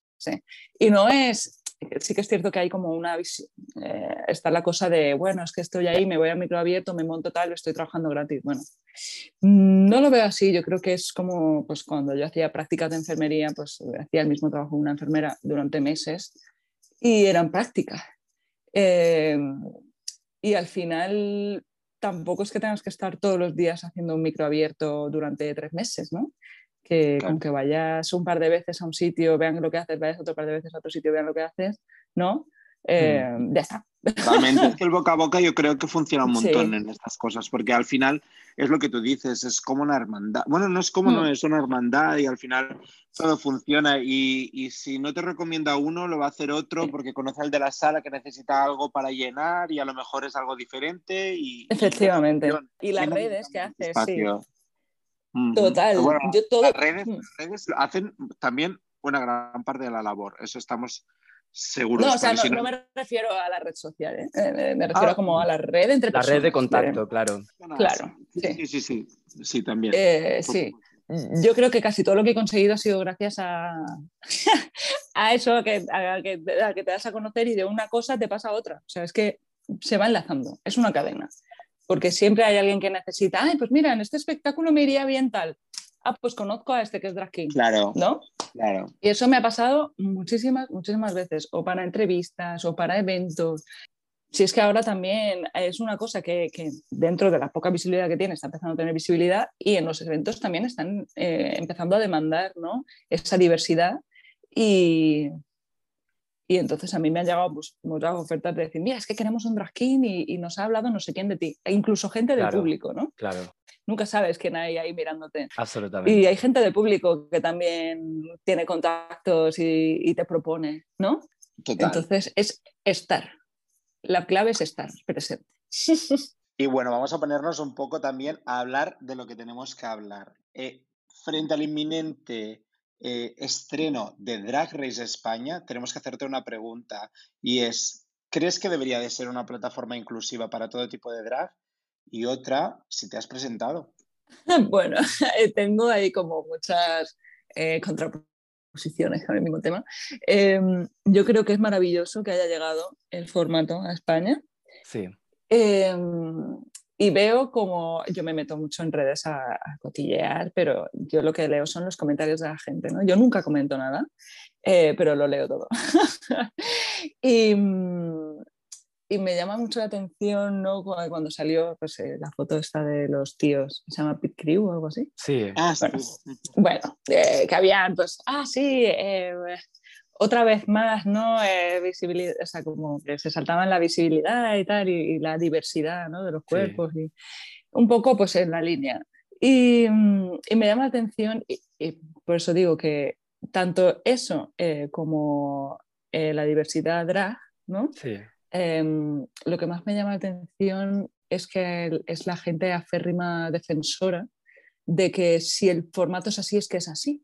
Y no es sí que es cierto que hay como una eh, está la cosa de, bueno, es que estoy ahí, me voy al micro abierto, me monto tal, estoy trabajando gratis. Bueno, no lo veo así, yo creo que es como pues cuando yo hacía prácticas de enfermería, pues hacía el mismo trabajo de una enfermera durante meses y eran prácticas. Em, y al final tampoco es que tengas que estar todos los días haciendo un micro abierto durante tres meses, ¿no? Que aunque vayas un par de veces a un sitio, vean lo que haces, vayas otro par de veces a otro sitio, vean lo que haces, ¿no? Eh, mm. Ya está. Totalmente. el boca a boca yo creo que funciona un montón en estas cosas, porque al final es lo que tú dices, es como una hermandad. Bueno, no es como no mm. es una hermandad y al final todo funciona y, y, si no te recomienda uno, lo va a hacer otro porque conoce al de la sala que necesita algo para llenar y a lo mejor es algo diferente. Y, Efectivamente. Y, las redes que haces, sí. Total. yo todo... las, redes, hacen también una gran parte de la labor, eso estamos seguros. No, o sea, no, me refiero a la red social, ¿eh? Eh, me refiero ah, como a la red entre La red de contacto, claro. claro. Sí, sí, sí, sí, también. Eh, sí. Yo creo que casi todo lo que he conseguido ha sido gracias a, a eso, a que, a que, que te das a conocer y de una cosa te pasa a otra. O sea, es que se va enlazando, es una cadena porque siempre hay alguien que necesita, ay, pues mira, en este espectáculo me iría bien tal. Ah, pues conozco a este que es drag king. Claro. ¿No? Claro. Y eso me ha pasado muchísimas, muchísimas veces, o para entrevistas, o para eventos. Si es que ahora también es una cosa que, que, dentro de la poca visibilidad que tiene está empezando a tener visibilidad y en los eventos también están eh, empezando a demandar ¿no? esa diversidad y, y entonces a mí me han llegado pues, muchas ofertas de decir, mira, es que queremos un drag king y, nos ha hablado no sé quién de ti. E incluso gente del público, ¿no? Claro. Nunca sabes quién hay ahí mirándote. Absolutamente. Y hay gente del público que también tiene contactos y, te propone, ¿no? Total. Entonces es estar. La clave es estar presente. Y bueno, vamos a ponernos un poco también a hablar de lo que tenemos que hablar. Eh, frente al inminente eh, estreno de Drag Race España, tenemos que hacerte una pregunta y es, ¿crees que debería de ser una plataforma inclusiva para todo tipo de drag? Y otra, si te has presentado. Bueno, tengo ahí como muchas eh, contraposiciones con el mismo tema. Em, yo creo que es maravilloso que haya llegado el formato a España. Sí. Em, y veo como yo me meto mucho en redes a, cotillear, pero yo lo que leo son los comentarios de la gente, ¿no? Yo nunca comento nada, eh, pero lo leo todo. y, mm, y, me llama mucho la atención, ¿no? Cuando salió pues, eh, la foto esta de los tíos, se llama Pit Crew o algo así. Sí. Ah, bueno, eh, que habían, pues, ah, sí, otra vez más, ¿no? Eh, visibilidad, o sea, como que se saltaban la visibilidad y tal, y, la diversidad, ¿no? De los cuerpos, y un poco, pues, en la línea. Y, y me llama la atención, y, por eso digo que tanto eso eh, como eh, la diversidad drag, ¿no? Sí. Em, lo que más me llama la atención es que es la gente aférrima defensora de que si el formato es así, es que es así,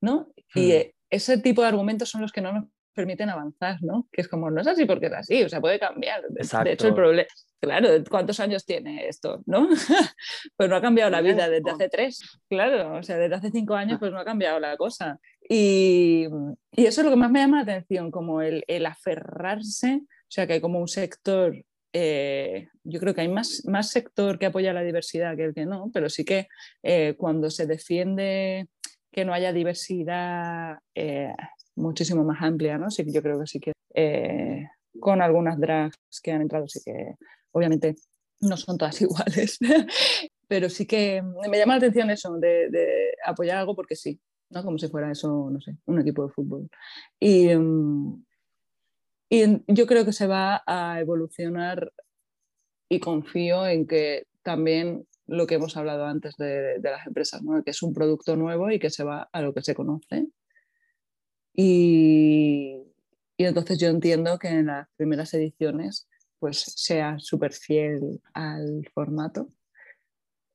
¿no? Y hmm ese tipo de argumentos son los que no nos permiten avanzar, ¿no? Que es como, no es así porque es así, o sea, puede cambiar. De hecho, el problema, claro, ¿cuántos años tiene esto, no? pues no ha cambiado la vida desde hace tres, claro, o sea, desde hace cinco años pues no ha cambiado la cosa. Y, y eso es lo que más me llama la atención, como el, el aferrarse, o sea, que hay como un sector eh, yo creo que hay más, más sector que apoya la diversidad que el que no, pero sí que eh, cuando se defiende que no haya diversidad eh, muchísimo más amplia, ¿no? Sí, yo creo que sí que eh, con algunas drags que han entrado, sí que obviamente no son todas iguales, pero sí que me llama la atención eso, de, apoyar algo porque sí, ¿no? Como si fuera eso, no sé, un equipo de fútbol. Y, mm, y yo creo que se va a evolucionar y confío en que también lo que hemos hablado antes de, las empresas, ¿no? que es un producto nuevo y que se va a lo que se conoce. Y, y entonces yo entiendo que en las primeras ediciones pues sea súper fiel al formato.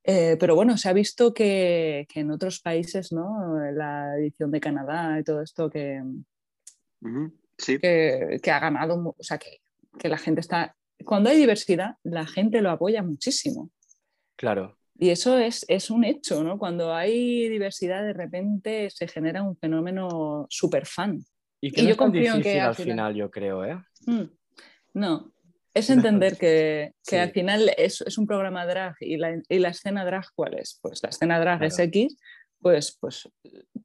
Eh, pero bueno, se ha visto que, que, en otros países, ¿no? la edición de Canadá y todo esto, que, sí. que, que, ha ganado, o sea, que, que la gente está... Cuando hay diversidad, la gente lo apoya muchísimo. Claro. Y eso es, es, un hecho, ¿no? Cuando hay diversidad, de repente se genera un fenómeno súper fan. Y que Y no yo es tan en que difícil al al final- final, yo creo, ¿eh? Mm, No, es entender que, que Sí. al final es, es un programa drag y la, y la escena drag, ¿cuál es? Pues la escena drag es. X, pues, pues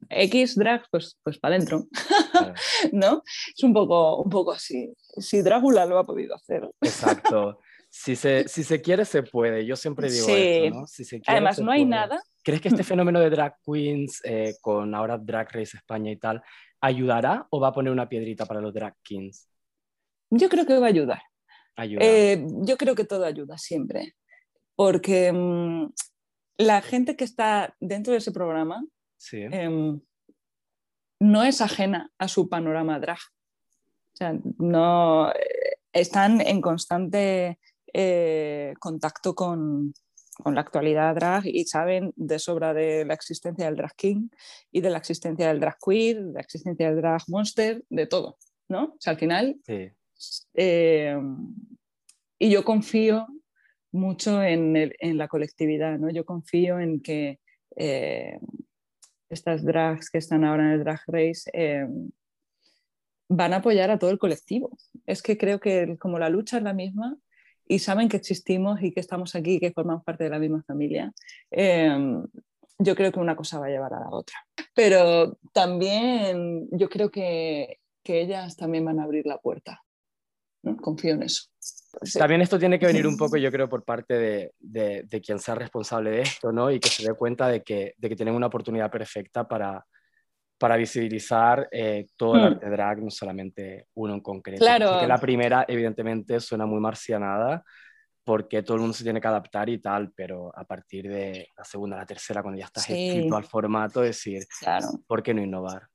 X drag, pues, pues para adentro, Claro. ¿no? Es un poco, un poco así. Si Drácula lo ha podido hacer. Exacto. Si se, si se quiere, se puede. Yo siempre digo Sí. eso, ¿no? Si se quiere, Además, se no hay nada. ¿Crees que este fenómeno de drag queens, eh, con ahora Drag Race España y tal, ayudará o va a poner una piedrita para los drag kings? Yo creo que va a ayudar. Ayuda. Eh, yo creo que todo ayuda siempre, porque mm, la gente que está dentro de ese programa sí. em, no es ajena a su panorama drag. O sea, no eh, están en constante eh, contacto con, con la actualidad drag y saben de sobra de la existencia del drag king y de la existencia del drag queer, de la existencia del drag monster, de todo, ¿no? O sea, al final sí. eh, y yo confío mucho en, el- en la colectividad, ¿no? Yo confío en que eh, estas drags que están ahora en el Drag Race eh, van a apoyar a todo el colectivo. Es que creo que como la lucha es la misma y saben que existimos y que estamos aquí y que formamos parte de la misma familia, eh, yo creo que una cosa va a llevar a la otra. Pero también yo creo que, que ellas también van a abrir la puerta. ¿no? Confío en eso. Sí. También esto tiene que venir un poco, yo creo, por parte de, de- de quien sea responsable de esto, ¿no? Y que se dé cuenta de que, de que tienen una oportunidad perfecta para, para visibilizar eh, todo el Hmm. arte drag, no solamente uno en concreto. Claro. Porque la primera, evidentemente, suena muy marcianada, porque todo el mundo se tiene que adaptar y tal, pero a partir de la segunda, la tercera, cuando ya estás Sí. escrito al formato, decir, Claro. ¿por qué no innovar?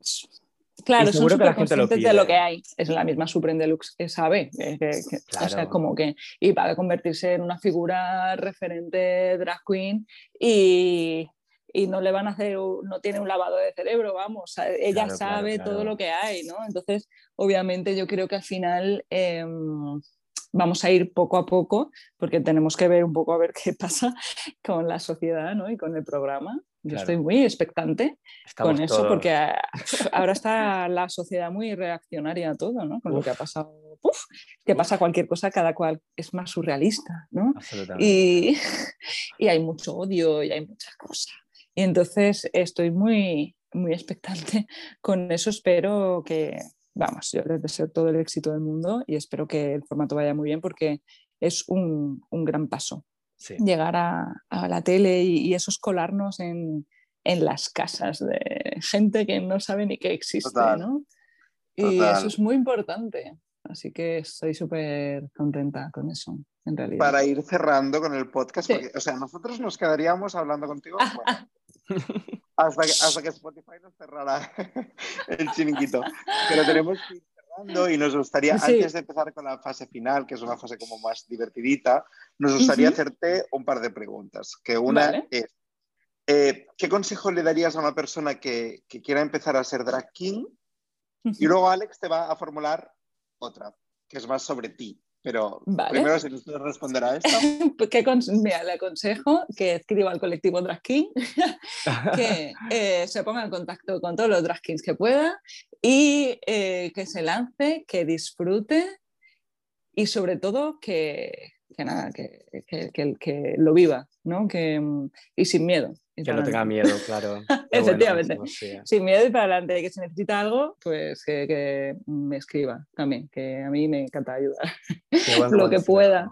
Claro, son gente lo de que hay. Es la misma Supreme Deluxe que sabe. que- que- que- O sea, Claro. como que. Y va a convertirse en una figura referente drag queen y, y no le van a hacer. No tiene un lavado de cerebro, vamos. Ella Claro, sabe claro. todo lo que hay, ¿no? Entonces, obviamente, yo creo que al final. em, Vamos a ir poco a poco porque tenemos que ver un poco a ver qué pasa con la sociedad ¿no? y con el programa. Yo estoy muy expectante Estamos con eso, todos- porque ah, ahora está la sociedad muy reaccionaria a todo, ¿no? Con lo que ha pasado. Uf, que pasa cualquier cosa, cada cual es más surrealista, ¿no? Y, y hay mucho odio y hay muchas cosas. Y entonces estoy muy, muy expectante con eso. Espero que, vamos, yo les deseo todo el éxito del mundo y espero que el formato vaya muy bien porque es un, un gran paso Sí. llegar a, a la tele y, y eso es colarnos en, en las casas de gente que no sabe ni que existe, Total, ¿no? Y total. eso es muy importante. Así que estoy súper contenta con eso, en realidad. Para ir cerrando con el podcast, Sí. porque, o sea, nosotros nos quedaríamos hablando contigo bueno, hasta, que, hasta que Spotify nos cerrara el chiringuito. Pero tenemos que ir cerrando y nos gustaría, Sí. antes de empezar con la fase final, que es una fase como más divertidita, nos gustaría hacerte un par de preguntas. Que una Vale. es, eh, ¿qué consejo le darías a una persona que, que quiera empezar a ser drag king? Y luego Alex te va a formular otra, que es más sobre ti. Pero Vale. primero, si nos puedes responder a esto. Pues, ¿qué cons- Mira, le aconsejo que escriba al colectivo Drag King, que eh, se ponga en contacto con todos los drag kings que pueda y eh, que se lance, que disfrute y sobre todo que, que nada, que, que- que- que lo viva, ¿no? Que, y sin miedo. Que no tenga miedo, claro. Bueno Efectivamente. sí. Sin miedo y para adelante. Que si necesita algo, pues que, que me escriba también, que a mí me encanta ayudar lo que pueda.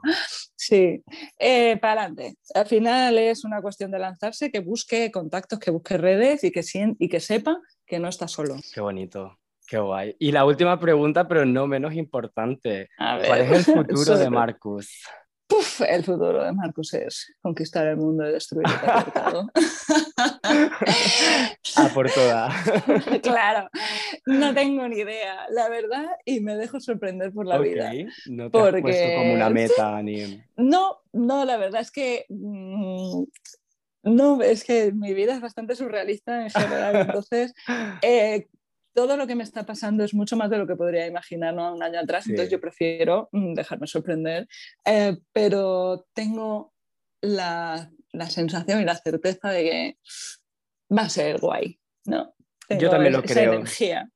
Sí, Eh, para adelante. Al final es una cuestión de lanzarse, que busque contactos, que busque redes y que, y que sepa que no está solo. Qué bonito. Qué guay. Y la última pregunta, pero no menos importante. ¿Cuál es el futuro de- Marcus? El futuro de Marcus es conquistar el mundo y destruir el patriarcado. A por todas. claro, no tengo ni idea, la verdad, y me dejo sorprender por la Ok, vida. No te has puesto Porque- como una meta ni... No, no, la verdad es que mm, no, es que mi vida es bastante surrealista en general, entonces eh, todo lo que me está pasando es mucho más de lo que podría imaginar ¿no? un año atrás, Sí. entonces yo prefiero mm, dejarme sorprender, eh, pero tengo la, la sensación y la certeza de que va a ser guay, ¿no? Yo también lo esa creo. energía.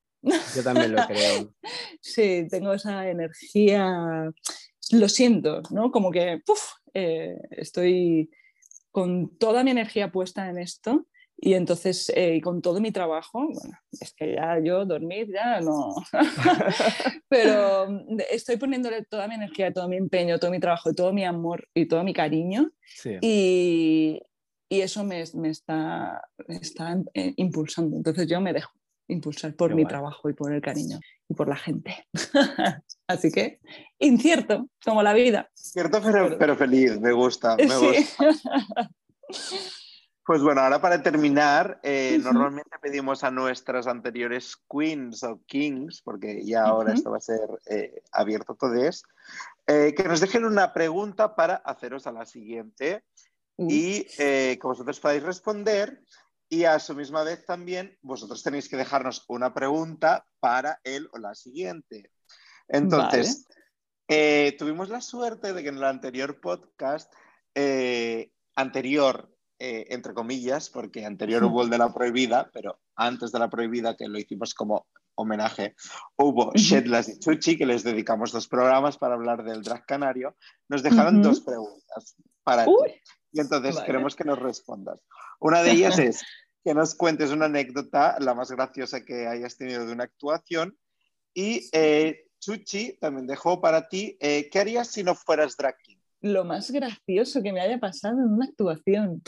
Yo también lo creo. sí, tengo esa energía, lo siento, ¿no? Como que puf, eh, estoy con toda mi energía puesta en esto y entonces, eh, con todo mi trabajo, bueno, es que ya yo dormir ya no. Pero mm, estoy poniéndole toda mi energía, todo mi empeño, todo mi trabajo, todo mi amor y todo mi cariño. Y, y, eso me, me está, está eh, impulsando. Entonces yo me dejo impulsar por mi trabajo y por el cariño y por la gente. Así que incierto, como la vida. Cierto, pero, pero feliz, me gusta. Me gusta. Pues bueno, ahora para terminar, eh, normalmente pedimos a nuestras anteriores queens o kings, porque ya ahora esto va a ser eh, abierto todo es, eh, que nos dejen una pregunta para haceros a la siguiente y que vosotros podáis responder y a su misma vez también vosotros tenéis que dejarnos una pregunta para él o la siguiente. Entonces, tuvimos la suerte de que en el anterior podcast anterior eh, entre comillas, porque anterior hubo el de la prohibida, pero antes de la prohibida, que lo hicimos como homenaje, hubo Shedlas y Chuchi, que les dedicamos dos programas para hablar del drag canario, nos dejaron dos preguntas para ti. Y entonces queremos que nos respondas. Una de ellas es que nos cuentes una anécdota, la más graciosa que hayas tenido de una actuación. Y eh, Chuchi también dejó para ti, eh, ¿qué harías si no fueras drag king? Lo más gracioso que me haya pasado en una actuación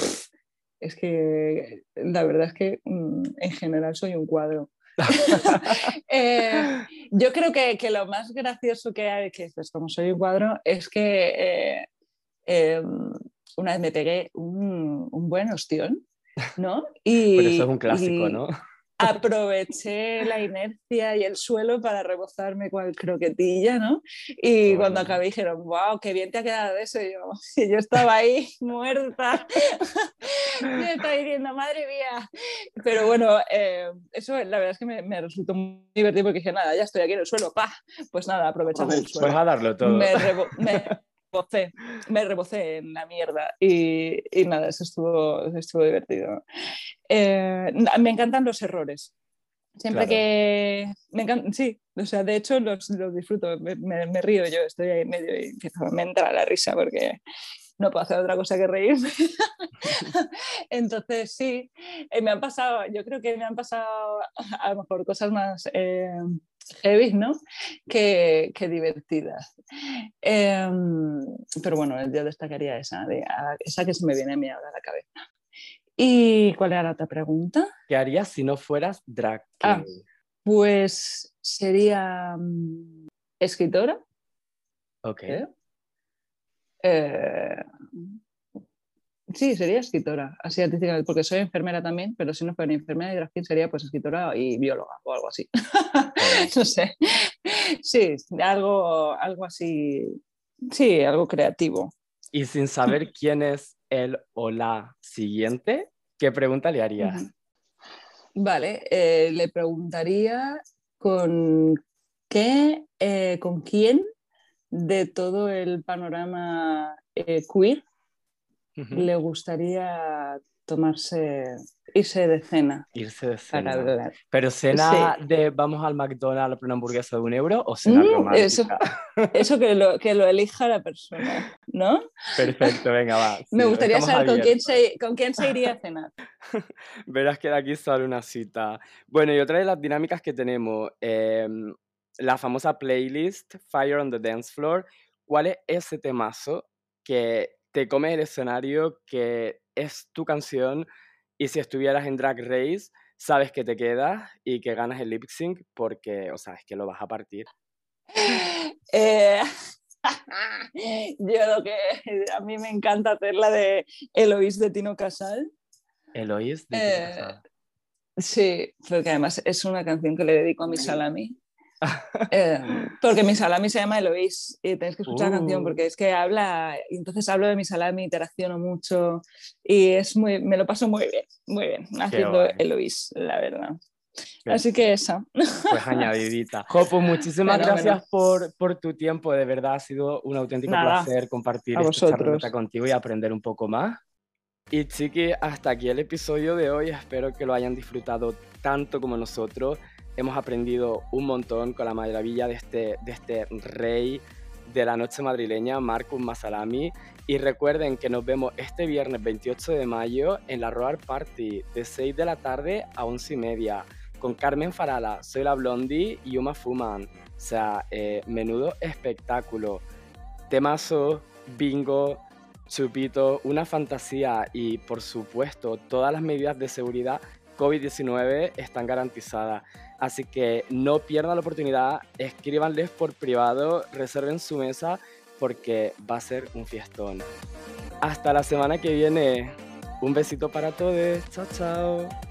es que la verdad es que mm, en general soy un cuadro. Eh, yo creo que, lo más gracioso que hay, que pues como soy un cuadro, es que eh, em, una vez me pegué un, buen ostión, ¿no? Y, eso es un clásico, ¿no? Aproveché la inercia y el suelo para rebozarme cual croquetilla, ¿no? Y cuando acabé dijeron, wow, qué bien te ha quedado eso. Y yo, yo estaba ahí muerta, yo estaba diciendo, madre mía. Pero bueno, eh, eso la verdad es que me, resultó muy divertido porque dije, nada, ya estoy aquí en el suelo, pa, pues nada, aprovechando el suelo. Pues a darlo todo. Me, rebocé, me rebocé en la mierda y, y nada, eso estuvo, estuvo divertido. Eh, me encantan los errores. Siempre que me encanta, sí, o sea, de hecho los, los disfruto, me, me, río yo, estoy ahí en medio y me entra la risa porque no puedo hacer otra cosa que reírme. Entonces, sí, eh, me han pasado, yo creo que me han pasado a lo mejor cosas más eh, heavy, ¿no? Que, que divertidas. Em, pero bueno, yo destacaría esa, esa que se me viene a mí ahora a la cabeza. ¿Y cuál era la otra pregunta? ¿Qué harías si no fueras drag? Ah, pues sería mm, escritora. Ok. Eh, sí, sería escritora, así artísticamente, porque soy enfermera también, pero si no fuera enfermera y drag sería pues escritora y bióloga o algo así. no sé. Sí, algo, algo así. Sí, algo creativo. Y sin saber quién es el o la siguiente, ¿qué pregunta le harías? Vale, eh, le preguntaría con qué, eh, con quién de todo el panorama eh, queer le gustaría tomarse, irse de cena. Irse de cena. Pero cena de vamos al McDonald's por una hamburguesa de un euro o cena mm, romántica. Eso, que, lo, que lo elija la persona, ¿no? Perfecto, venga, va. Me gustaría saber con quién, se, con quién se iría a cenar. Verás que de aquí sale una cita. Bueno, y otra de las dinámicas que tenemos, em, la famosa playlist Fire on the Dance Floor. ¿Cuál es ese temazo que te come el escenario, que es tu canción y si estuvieras en Drag Race, sabes que te quedas y que ganas el lip sync porque, o sea, es que lo vas a partir. Eh, yo lo que a mí me encanta hacer la de Eloís de Tino Casal. Eloís de Tino eh, Casal. Sí, porque además es una canción que le dedico a mi salami. Eh, porque mi salami se llama Eloís y tenéis que escuchar la canción uh. porque es que habla, y entonces hablo de mi salami, interacciono mucho y es muy, me lo paso muy bien, muy bien haciendo Eloís, la verdad. Así que esa. Pues añadidita. Jopo, muchísimas gracias Por, por, tu tiempo, de verdad ha sido un auténtico placer compartir esta contigo y aprender un poco más. Y chiqui, hasta aquí el episodio de hoy. Espero que lo hayan disfrutado tanto como nosotros. Hemos aprendido un montón con la maravilla de este, de este rey de la noche madrileña, Marcus Masalami. Y recuerden que nos vemos este viernes 28 de mayo en la Roar Party de 6 de la tarde a 11 y media con Carmen Farala, Soy la Blondie y Uma Fuman. O sea, eh, menudo espectáculo. Temazo, bingo, chupito, una fantasía y por supuesto todas las medidas de seguridad COVID-19 están garantizadas. Así que no pierdan la oportunidad, escríbanles por privado, reserven su mesa porque va a ser un fiestón. Hasta la semana que viene. Un besito para todos. Chao, chao.